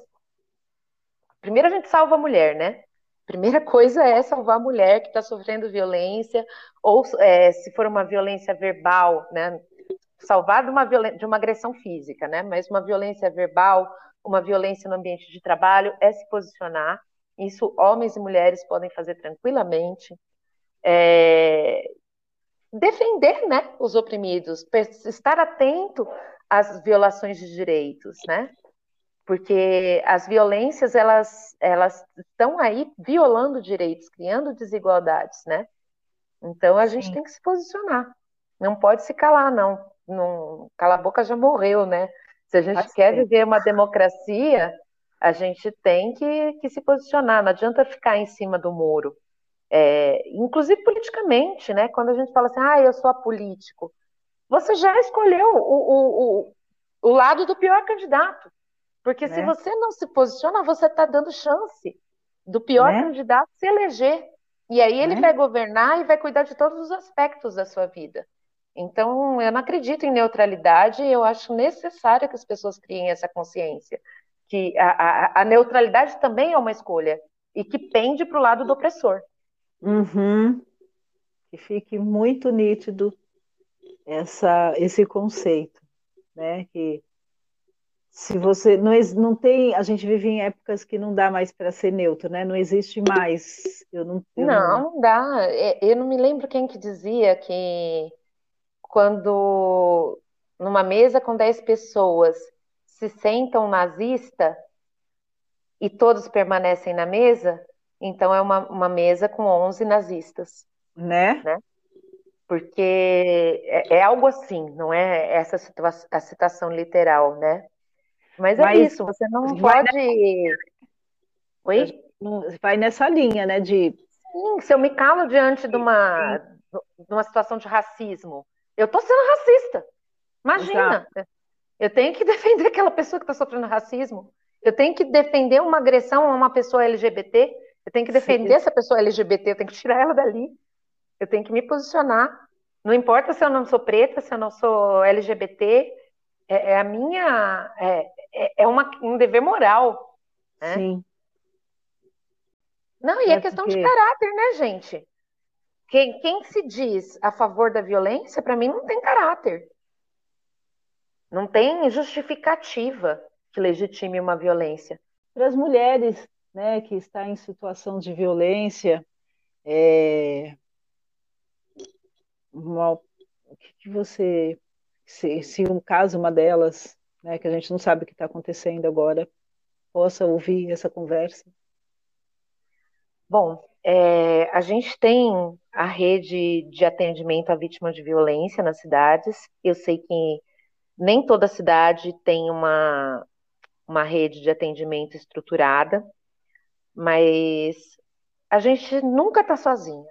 Primeiro a gente salva a mulher, né? Primeira coisa é salvar a mulher que está sofrendo violência, ou é, se for uma violência verbal, né? Salvar de uma, de uma agressão física, né? Mas uma violência verbal, uma violência no ambiente de trabalho, é se posicionar. Isso homens e mulheres podem fazer tranquilamente é, defender né, os oprimidos, estar atento às violações de direitos, né? Porque as violências elas, elas estão aí violando direitos, criando desigualdades, né? Então a gente Sim. tem que se posicionar. Não pode se calar, não. Não cala a boca já morreu, né? Se a gente Acho quer viver uma democracia, a gente tem que, que se posicionar. Não adianta ficar em cima do muro. É, inclusive politicamente, né? Quando a gente fala assim, ah, eu sou apolítico, você já escolheu o, o, o, o lado do pior candidato. Porque né? se você não se posiciona, você está dando chance do pior né? candidato se eleger. E aí ele né? vai governar e vai cuidar de todos os aspectos da sua vida. Então, eu não acredito em neutralidade, eu acho necessário que as pessoas criem essa consciência. Que a, a, a neutralidade também é uma escolha e que pende para o lado do opressor. Uhum. Que fique muito nítido essa, esse conceito, né? Que se você não, não tem, a gente vive em épocas que não dá mais para ser neutro, né? Não existe mais. Eu não, eu não, não dá. É, eu não me lembro quem que dizia que quando numa mesa com 10 pessoas se sentam nazista e todos permanecem na mesa, então é uma, uma mesa com 11 nazistas. Né? né? Porque é, é, algo assim, não é essa a citação literal, né? Mas é Mas isso, você não pode. Nessa... Oi? Vai nessa linha, né? De. Sim, se eu me calo diante de uma, de uma situação de racismo, eu tô sendo racista. Imagina. Exato. Eu tenho que defender aquela pessoa que está sofrendo racismo. Eu tenho que defender uma agressão a uma pessoa LGBT. Eu tenho que defender Sim. essa pessoa LGBT, eu tenho que tirar ela dali. Eu tenho que me posicionar. Não importa se eu não sou preta, se eu não sou LGBT, é, é a minha. É, é, é uma, um dever moral. Né? Sim. Não, e é, é questão porque... de caráter, né, gente? Quem, quem se diz a favor da violência, para mim, não tem caráter. Não tem justificativa que legitime uma violência. Para as mulheres né, que está em situação de violência, é, uma, o que, que você, se, se um caso, uma delas, né, que a gente não sabe o que está acontecendo agora, possa ouvir essa conversa? Bom, é, a gente tem a rede de atendimento à vítima de violência nas cidades. Eu sei que nem toda cidade tem uma, uma rede de atendimento estruturada mas a gente nunca está sozinha.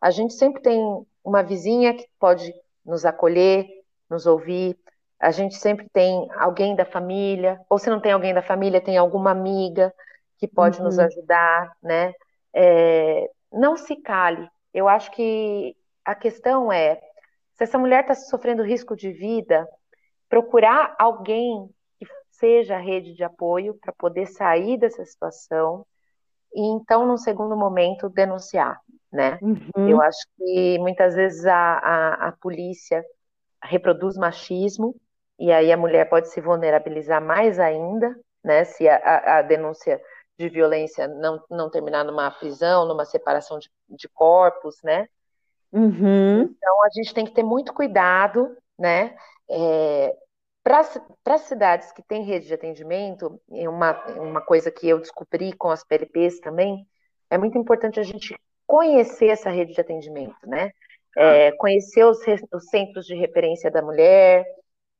A gente sempre tem uma vizinha que pode nos acolher, nos ouvir. A gente sempre tem alguém da família, ou se não tem alguém da família, tem alguma amiga que pode uhum. nos ajudar, né? É, não se cale. Eu acho que a questão é, se essa mulher está sofrendo risco de vida, procurar alguém seja a rede de apoio para poder sair dessa situação e então, num segundo momento, denunciar, né? Uhum. Eu acho que muitas vezes a, a, a polícia reproduz machismo e aí a mulher pode se vulnerabilizar mais ainda, né? Se a, a, a denúncia de violência não, não terminar numa prisão, numa separação de, de corpos, né? Uhum. Então a gente tem que ter muito cuidado, né? É, para cidades que têm rede de atendimento, uma, uma coisa que eu descobri com as PLPs também, é muito importante a gente conhecer essa rede de atendimento, né? É, conhecer os, os, centros de referência da mulher,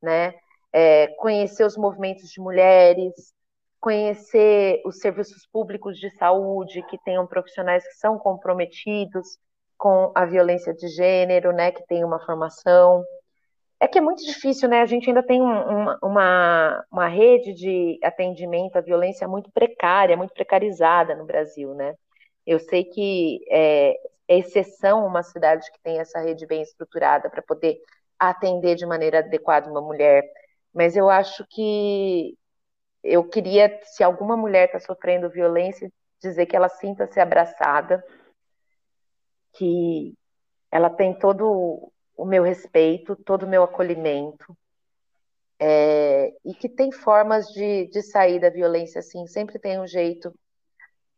né? É, conhecer os movimentos de mulheres, conhecer os serviços públicos de saúde que tenham profissionais que são comprometidos com a violência de gênero, né? Que tem uma formação é que é muito difícil, né? A gente ainda tem uma, uma, uma rede de atendimento à violência muito precária, muito precarizada no Brasil, né? Eu sei que é, é exceção uma cidade que tem essa rede bem estruturada para poder atender de maneira adequada uma mulher, mas eu acho que eu queria, se alguma mulher está sofrendo violência, dizer que ela sinta-se abraçada, que ela tem todo o meu respeito, todo o meu acolhimento, é, e que tem formas de, de sair da violência, assim, sempre tem um jeito,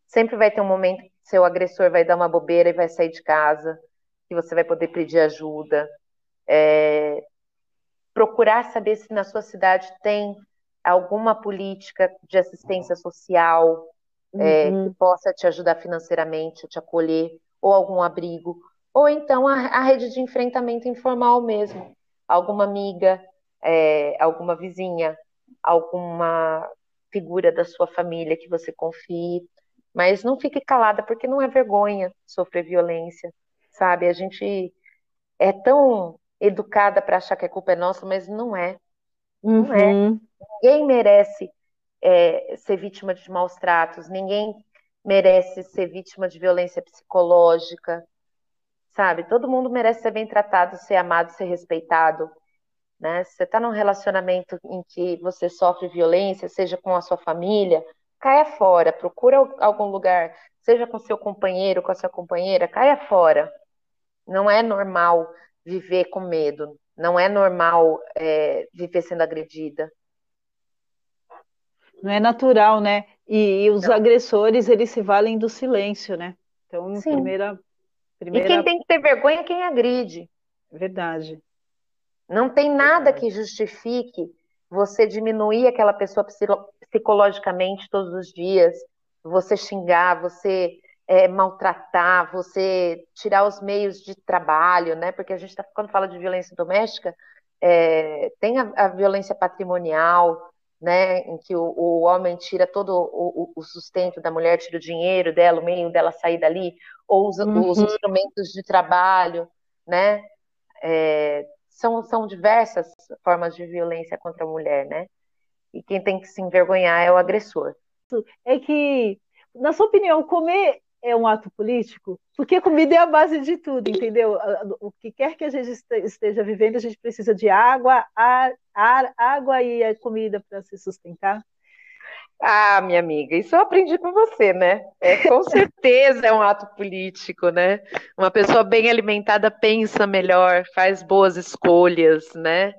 sempre vai ter um momento que seu agressor vai dar uma bobeira e vai sair de casa, que você vai poder pedir ajuda, é, procurar saber se na sua cidade tem alguma política de assistência social é, uhum. que possa te ajudar financeiramente, te acolher, ou algum abrigo, ou então a, a rede de enfrentamento informal mesmo, alguma amiga, é, alguma vizinha, alguma figura da sua família que você confie, mas não fique calada, porque não é vergonha sofrer violência, sabe? A gente é tão educada para achar que a culpa é nossa, mas não é. Não é. uhum. é. Ninguém merece é, ser vítima de maus tratos, ninguém merece ser vítima de violência psicológica, sabe? Todo mundo merece ser bem tratado, ser amado, ser respeitado. Né? Se você está num relacionamento em que você sofre violência, seja com a sua família, caia fora, procura algum lugar, seja com seu companheiro, com a sua companheira, caia fora. Não é normal viver com medo, não é normal é, viver sendo agredida. Não é natural, né? E, e os agressores, eles se valem do silêncio, né? Então, Sim. primeira, primeira... E quem tem que ter vergonha é quem agride. Verdade. Não tem nada que justifique você diminuir aquela pessoa psicologicamente todos os dias, você xingar, você é, maltratar, você tirar os meios de trabalho, né? Porque a gente tá, quando fala de violência doméstica, é, tem a, a, violência patrimonial, né? Em que o, o homem tira todo o, o, sustento da mulher, tira o dinheiro dela, o meio dela sair dali, ou os, uhum. os instrumentos de trabalho, né? É, são, são diversas formas de violência contra a mulher, né? E quem tem que se envergonhar é o agressor. É que, na sua opinião, comer é um ato político? Porque comida é a base de tudo, entendeu? O que quer que a gente esteja vivendo, a gente precisa de água, ar, ar água e comida para se sustentar. Ah, minha amiga, isso eu aprendi com você, né? É, com certeza é um ato político, né? Uma pessoa bem alimentada pensa melhor, faz boas escolhas, né?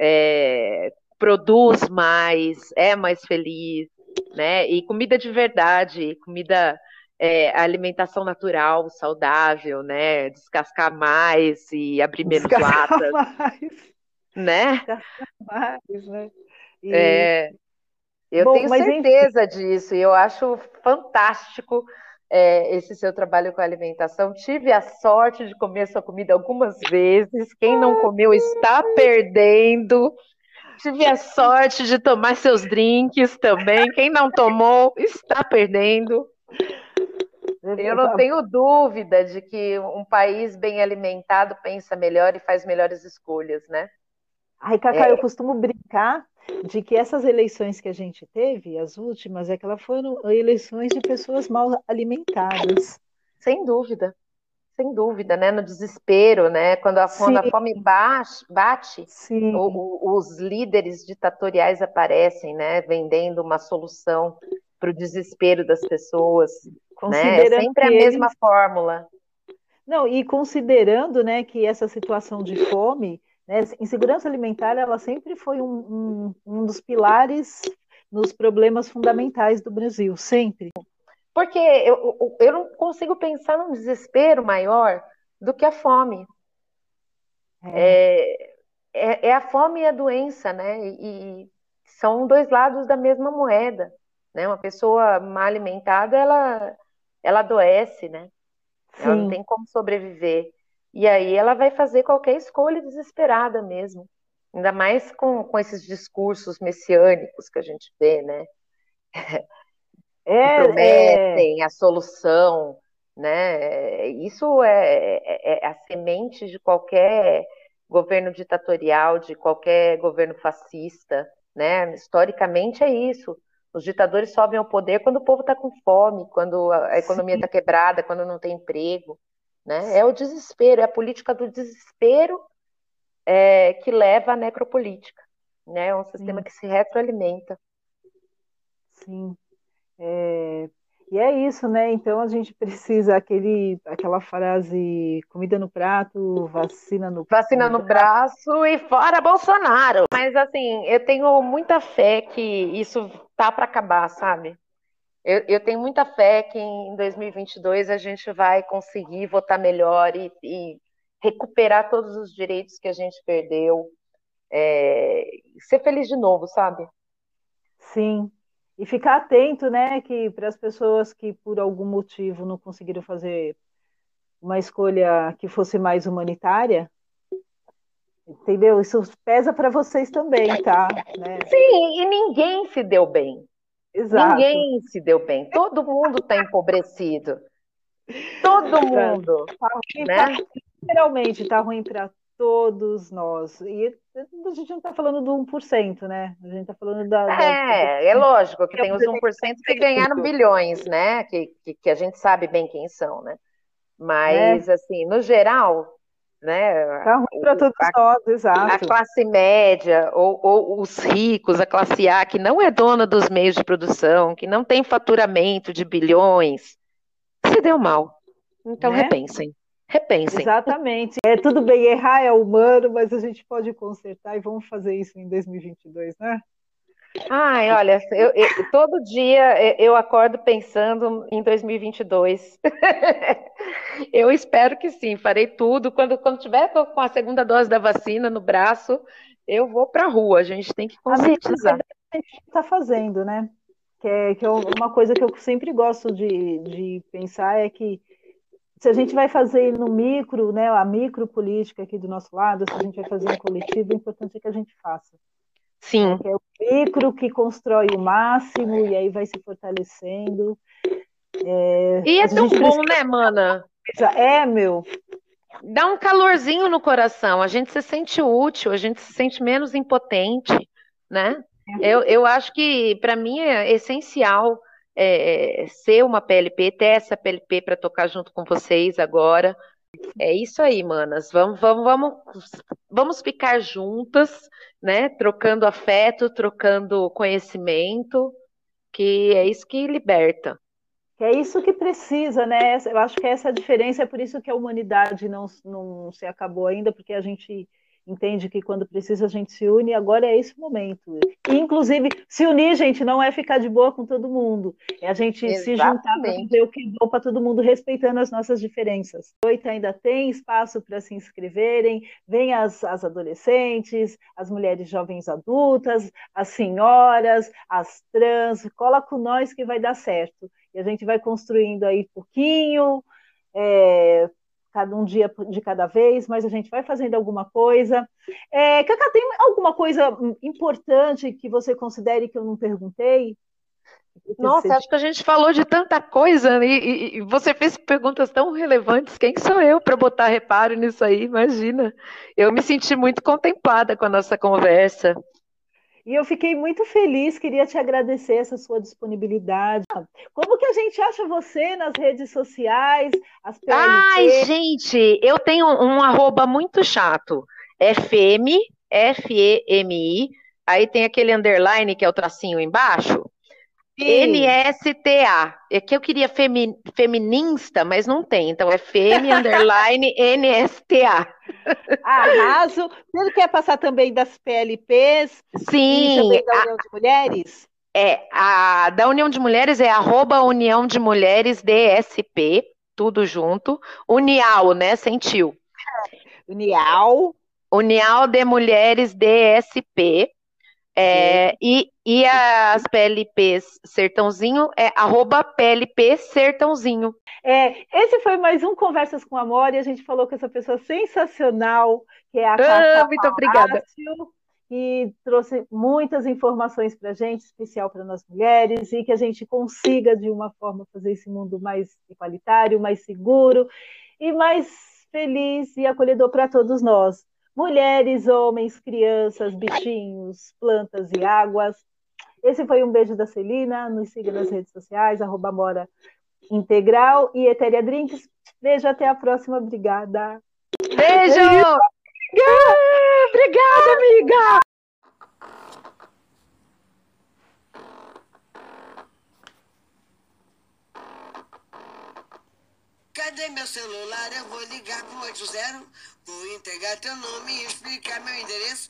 É, produz mais, é mais feliz, né? E comida de verdade, comida é, alimentação natural, saudável, né? Descascar mais e abrir menos Descascar latas. Mais. Né? Descascar mais, né? E... É, eu Bom, tenho certeza enfim... disso e eu acho fantástico é, esse seu trabalho com a alimentação. Tive a sorte de comer sua comida algumas vezes. Quem não comeu está perdendo. Tive a sorte de tomar seus drinks também. Quem não tomou está perdendo. Eu não tenho dúvida de que um país bem alimentado pensa melhor e faz melhores escolhas, né? Ai, Cacá, é... eu costumo brincar de que essas eleições que a gente teve, as últimas, é que elas foram eleições de pessoas mal alimentadas. Sem dúvida, sem dúvida, né? No desespero, né? Quando a, quando a fome bate, bate o, o, os líderes ditatoriais aparecem, né? Vendendo uma solução para o desespero das pessoas. Né? É sempre a mesma eles... fórmula. Não, e considerando né, que essa situação de fome, né, insegurança alimentar, ela sempre foi um, um, um dos pilares nos problemas fundamentais do Brasil, sempre. Porque eu, eu não consigo pensar num desespero maior do que a fome. É, é, é a fome e a doença, né? E, e são dois lados da mesma moeda. Né? Uma pessoa mal alimentada, ela ela adoece, né? Sim. Ela não tem como sobreviver. E aí ela vai fazer qualquer escolha desesperada mesmo. Ainda mais com, com esses discursos messiânicos que a gente vê, né? É, prometem é... a solução, né? Isso é, é, é, a semente de qualquer governo ditatorial, de qualquer governo fascista, né? Historicamente é isso. Os ditadores sobem ao poder quando o povo está com fome, quando a economia está quebrada, quando não tem emprego. Né? É o desespero, é a política do desespero é, que leva à necropolítica. Né? É um sistema Sim. que se retroalimenta. Sim. É, e é isso, né? Então a gente precisa aquele, aquela frase comida no prato, vacina no vacina no braço e fora Bolsonaro. Mas assim, eu tenho muita fé que isso tá para acabar, sabe? Eu, eu, tenho muita fé que em 2022 a gente vai conseguir votar melhor e, e recuperar todos os direitos que a gente perdeu, é, ser feliz de novo, sabe? Sim, e ficar atento, né, que para as pessoas que por algum motivo não conseguiram fazer uma escolha que fosse mais humanitária, entendeu? Isso pesa para vocês também, tá? Né? Sim, e ninguém se deu bem. Exato. Ninguém se deu bem. Todo mundo está empobrecido. Todo mundo. Tá ruim, né? Tá, literalmente, está ruim para todos nós. E a gente não está falando do 1%, né? A gente está falando da, da. É, é lógico que tem os 1% que ganharam bilhões, né? Que, que, que, a gente sabe bem quem são, né? Mas, é. assim, no geral, né? Tá ruim para todos a, nós, exato. A classe média, ou, ou, os ricos, a classe A, que não é dona dos meios de produção, que não tem faturamento de bilhões, se deu mal. Então, né? repensem. Repensem. Exatamente. É tudo bem, errar é humano, mas a gente pode consertar e vamos fazer isso em 2022, né? Ai, olha, eu, eu, todo dia eu acordo pensando em 2022. eu espero que sim, farei tudo. Quando, quando tiver com a segunda dose da vacina no braço, eu vou para a rua. A gente tem que conscientizar. A gente está fazendo, né? Que é, que é uma coisa que eu sempre gosto de, de pensar é que se a gente vai fazer no micro, né, a micro política aqui do nosso lado, se a gente vai fazer um coletivo, o importante é que a gente faça. Sim. Que é o micro que constrói o máximo e aí vai se fortalecendo. É, e é tão bom, precisa... né, mana? É, meu. Dá um calorzinho no coração, a gente se sente útil, a gente se sente menos impotente, né? É. Eu, eu acho que, para mim, é essencial é, ser uma PLP, ter essa PLP para tocar junto com vocês agora. É isso aí, manas. Vamos, vamos, vamos, vamos ficar juntas, né? Trocando afeto, trocando conhecimento, que é isso que liberta. É isso que precisa, né? Eu acho que essa é a diferença, é por isso que a humanidade não, não se acabou ainda, porque a gente entende que quando precisa a gente se une, agora é esse momento. E, inclusive, se unir, gente, não é ficar de boa com todo mundo, é a gente Exatamente. se juntar para fazer o que é bom para todo mundo, respeitando as nossas diferenças. Oito ainda tem espaço para se inscreverem, vem as, as adolescentes, as mulheres jovens adultas, as senhoras, as trans, cola com nós que vai dar certo. E a gente vai construindo aí pouquinho, é, cada um dia de cada vez, mas a gente vai fazendo alguma coisa. É, Cacá, tem alguma coisa importante que você considere que eu não perguntei? Nossa, acho que a gente falou de tanta coisa e, e, e você fez perguntas tão relevantes. Quem sou eu para botar reparo nisso aí? Imagina. Eu me senti muito contemplada com a nossa conversa. E eu fiquei muito feliz, queria te agradecer essa sua disponibilidade. Como que a gente acha você nas redes sociais? As Ai, gente, eu tenho um arroba muito chato. FM, F-E-M-I, aí tem aquele underline que é o tracinho embaixo. NSTA. É que eu queria femi, feminista, mas não tem. Então é FM underline NSTA. Arraso. Você quer passar também das PLPs? Sim. E também da União a, de Mulheres? É, a da União de Mulheres é arroba União de Mulheres DSP, tudo junto. Unial, né? Sentiu. Unial. Unial de Mulheres DSP. É, e, e as PLPs Sertãozinho é arroba PLP Sertãozinho. É, esse foi mais um Conversas com Amor e a gente falou com essa pessoa sensacional, que é a ah, Muito obrigada. Que trouxe muitas informações para a gente, especial para nós mulheres, e que a gente consiga, de uma forma, fazer esse mundo mais igualitário, mais seguro e mais feliz e acolhedor para todos nós. Mulheres, homens, crianças, bichinhos, plantas e águas. Esse foi um beijo da Celina. Nos siga nas redes sociais, arroba Mora Integral e Etéria Drinks. Beijo, até a próxima. Obrigada. Beijo! Obrigada, amiga! Cadê meu celular? Eu vou ligar pro 80. Vou entregar teu nome e explicar meu endereço.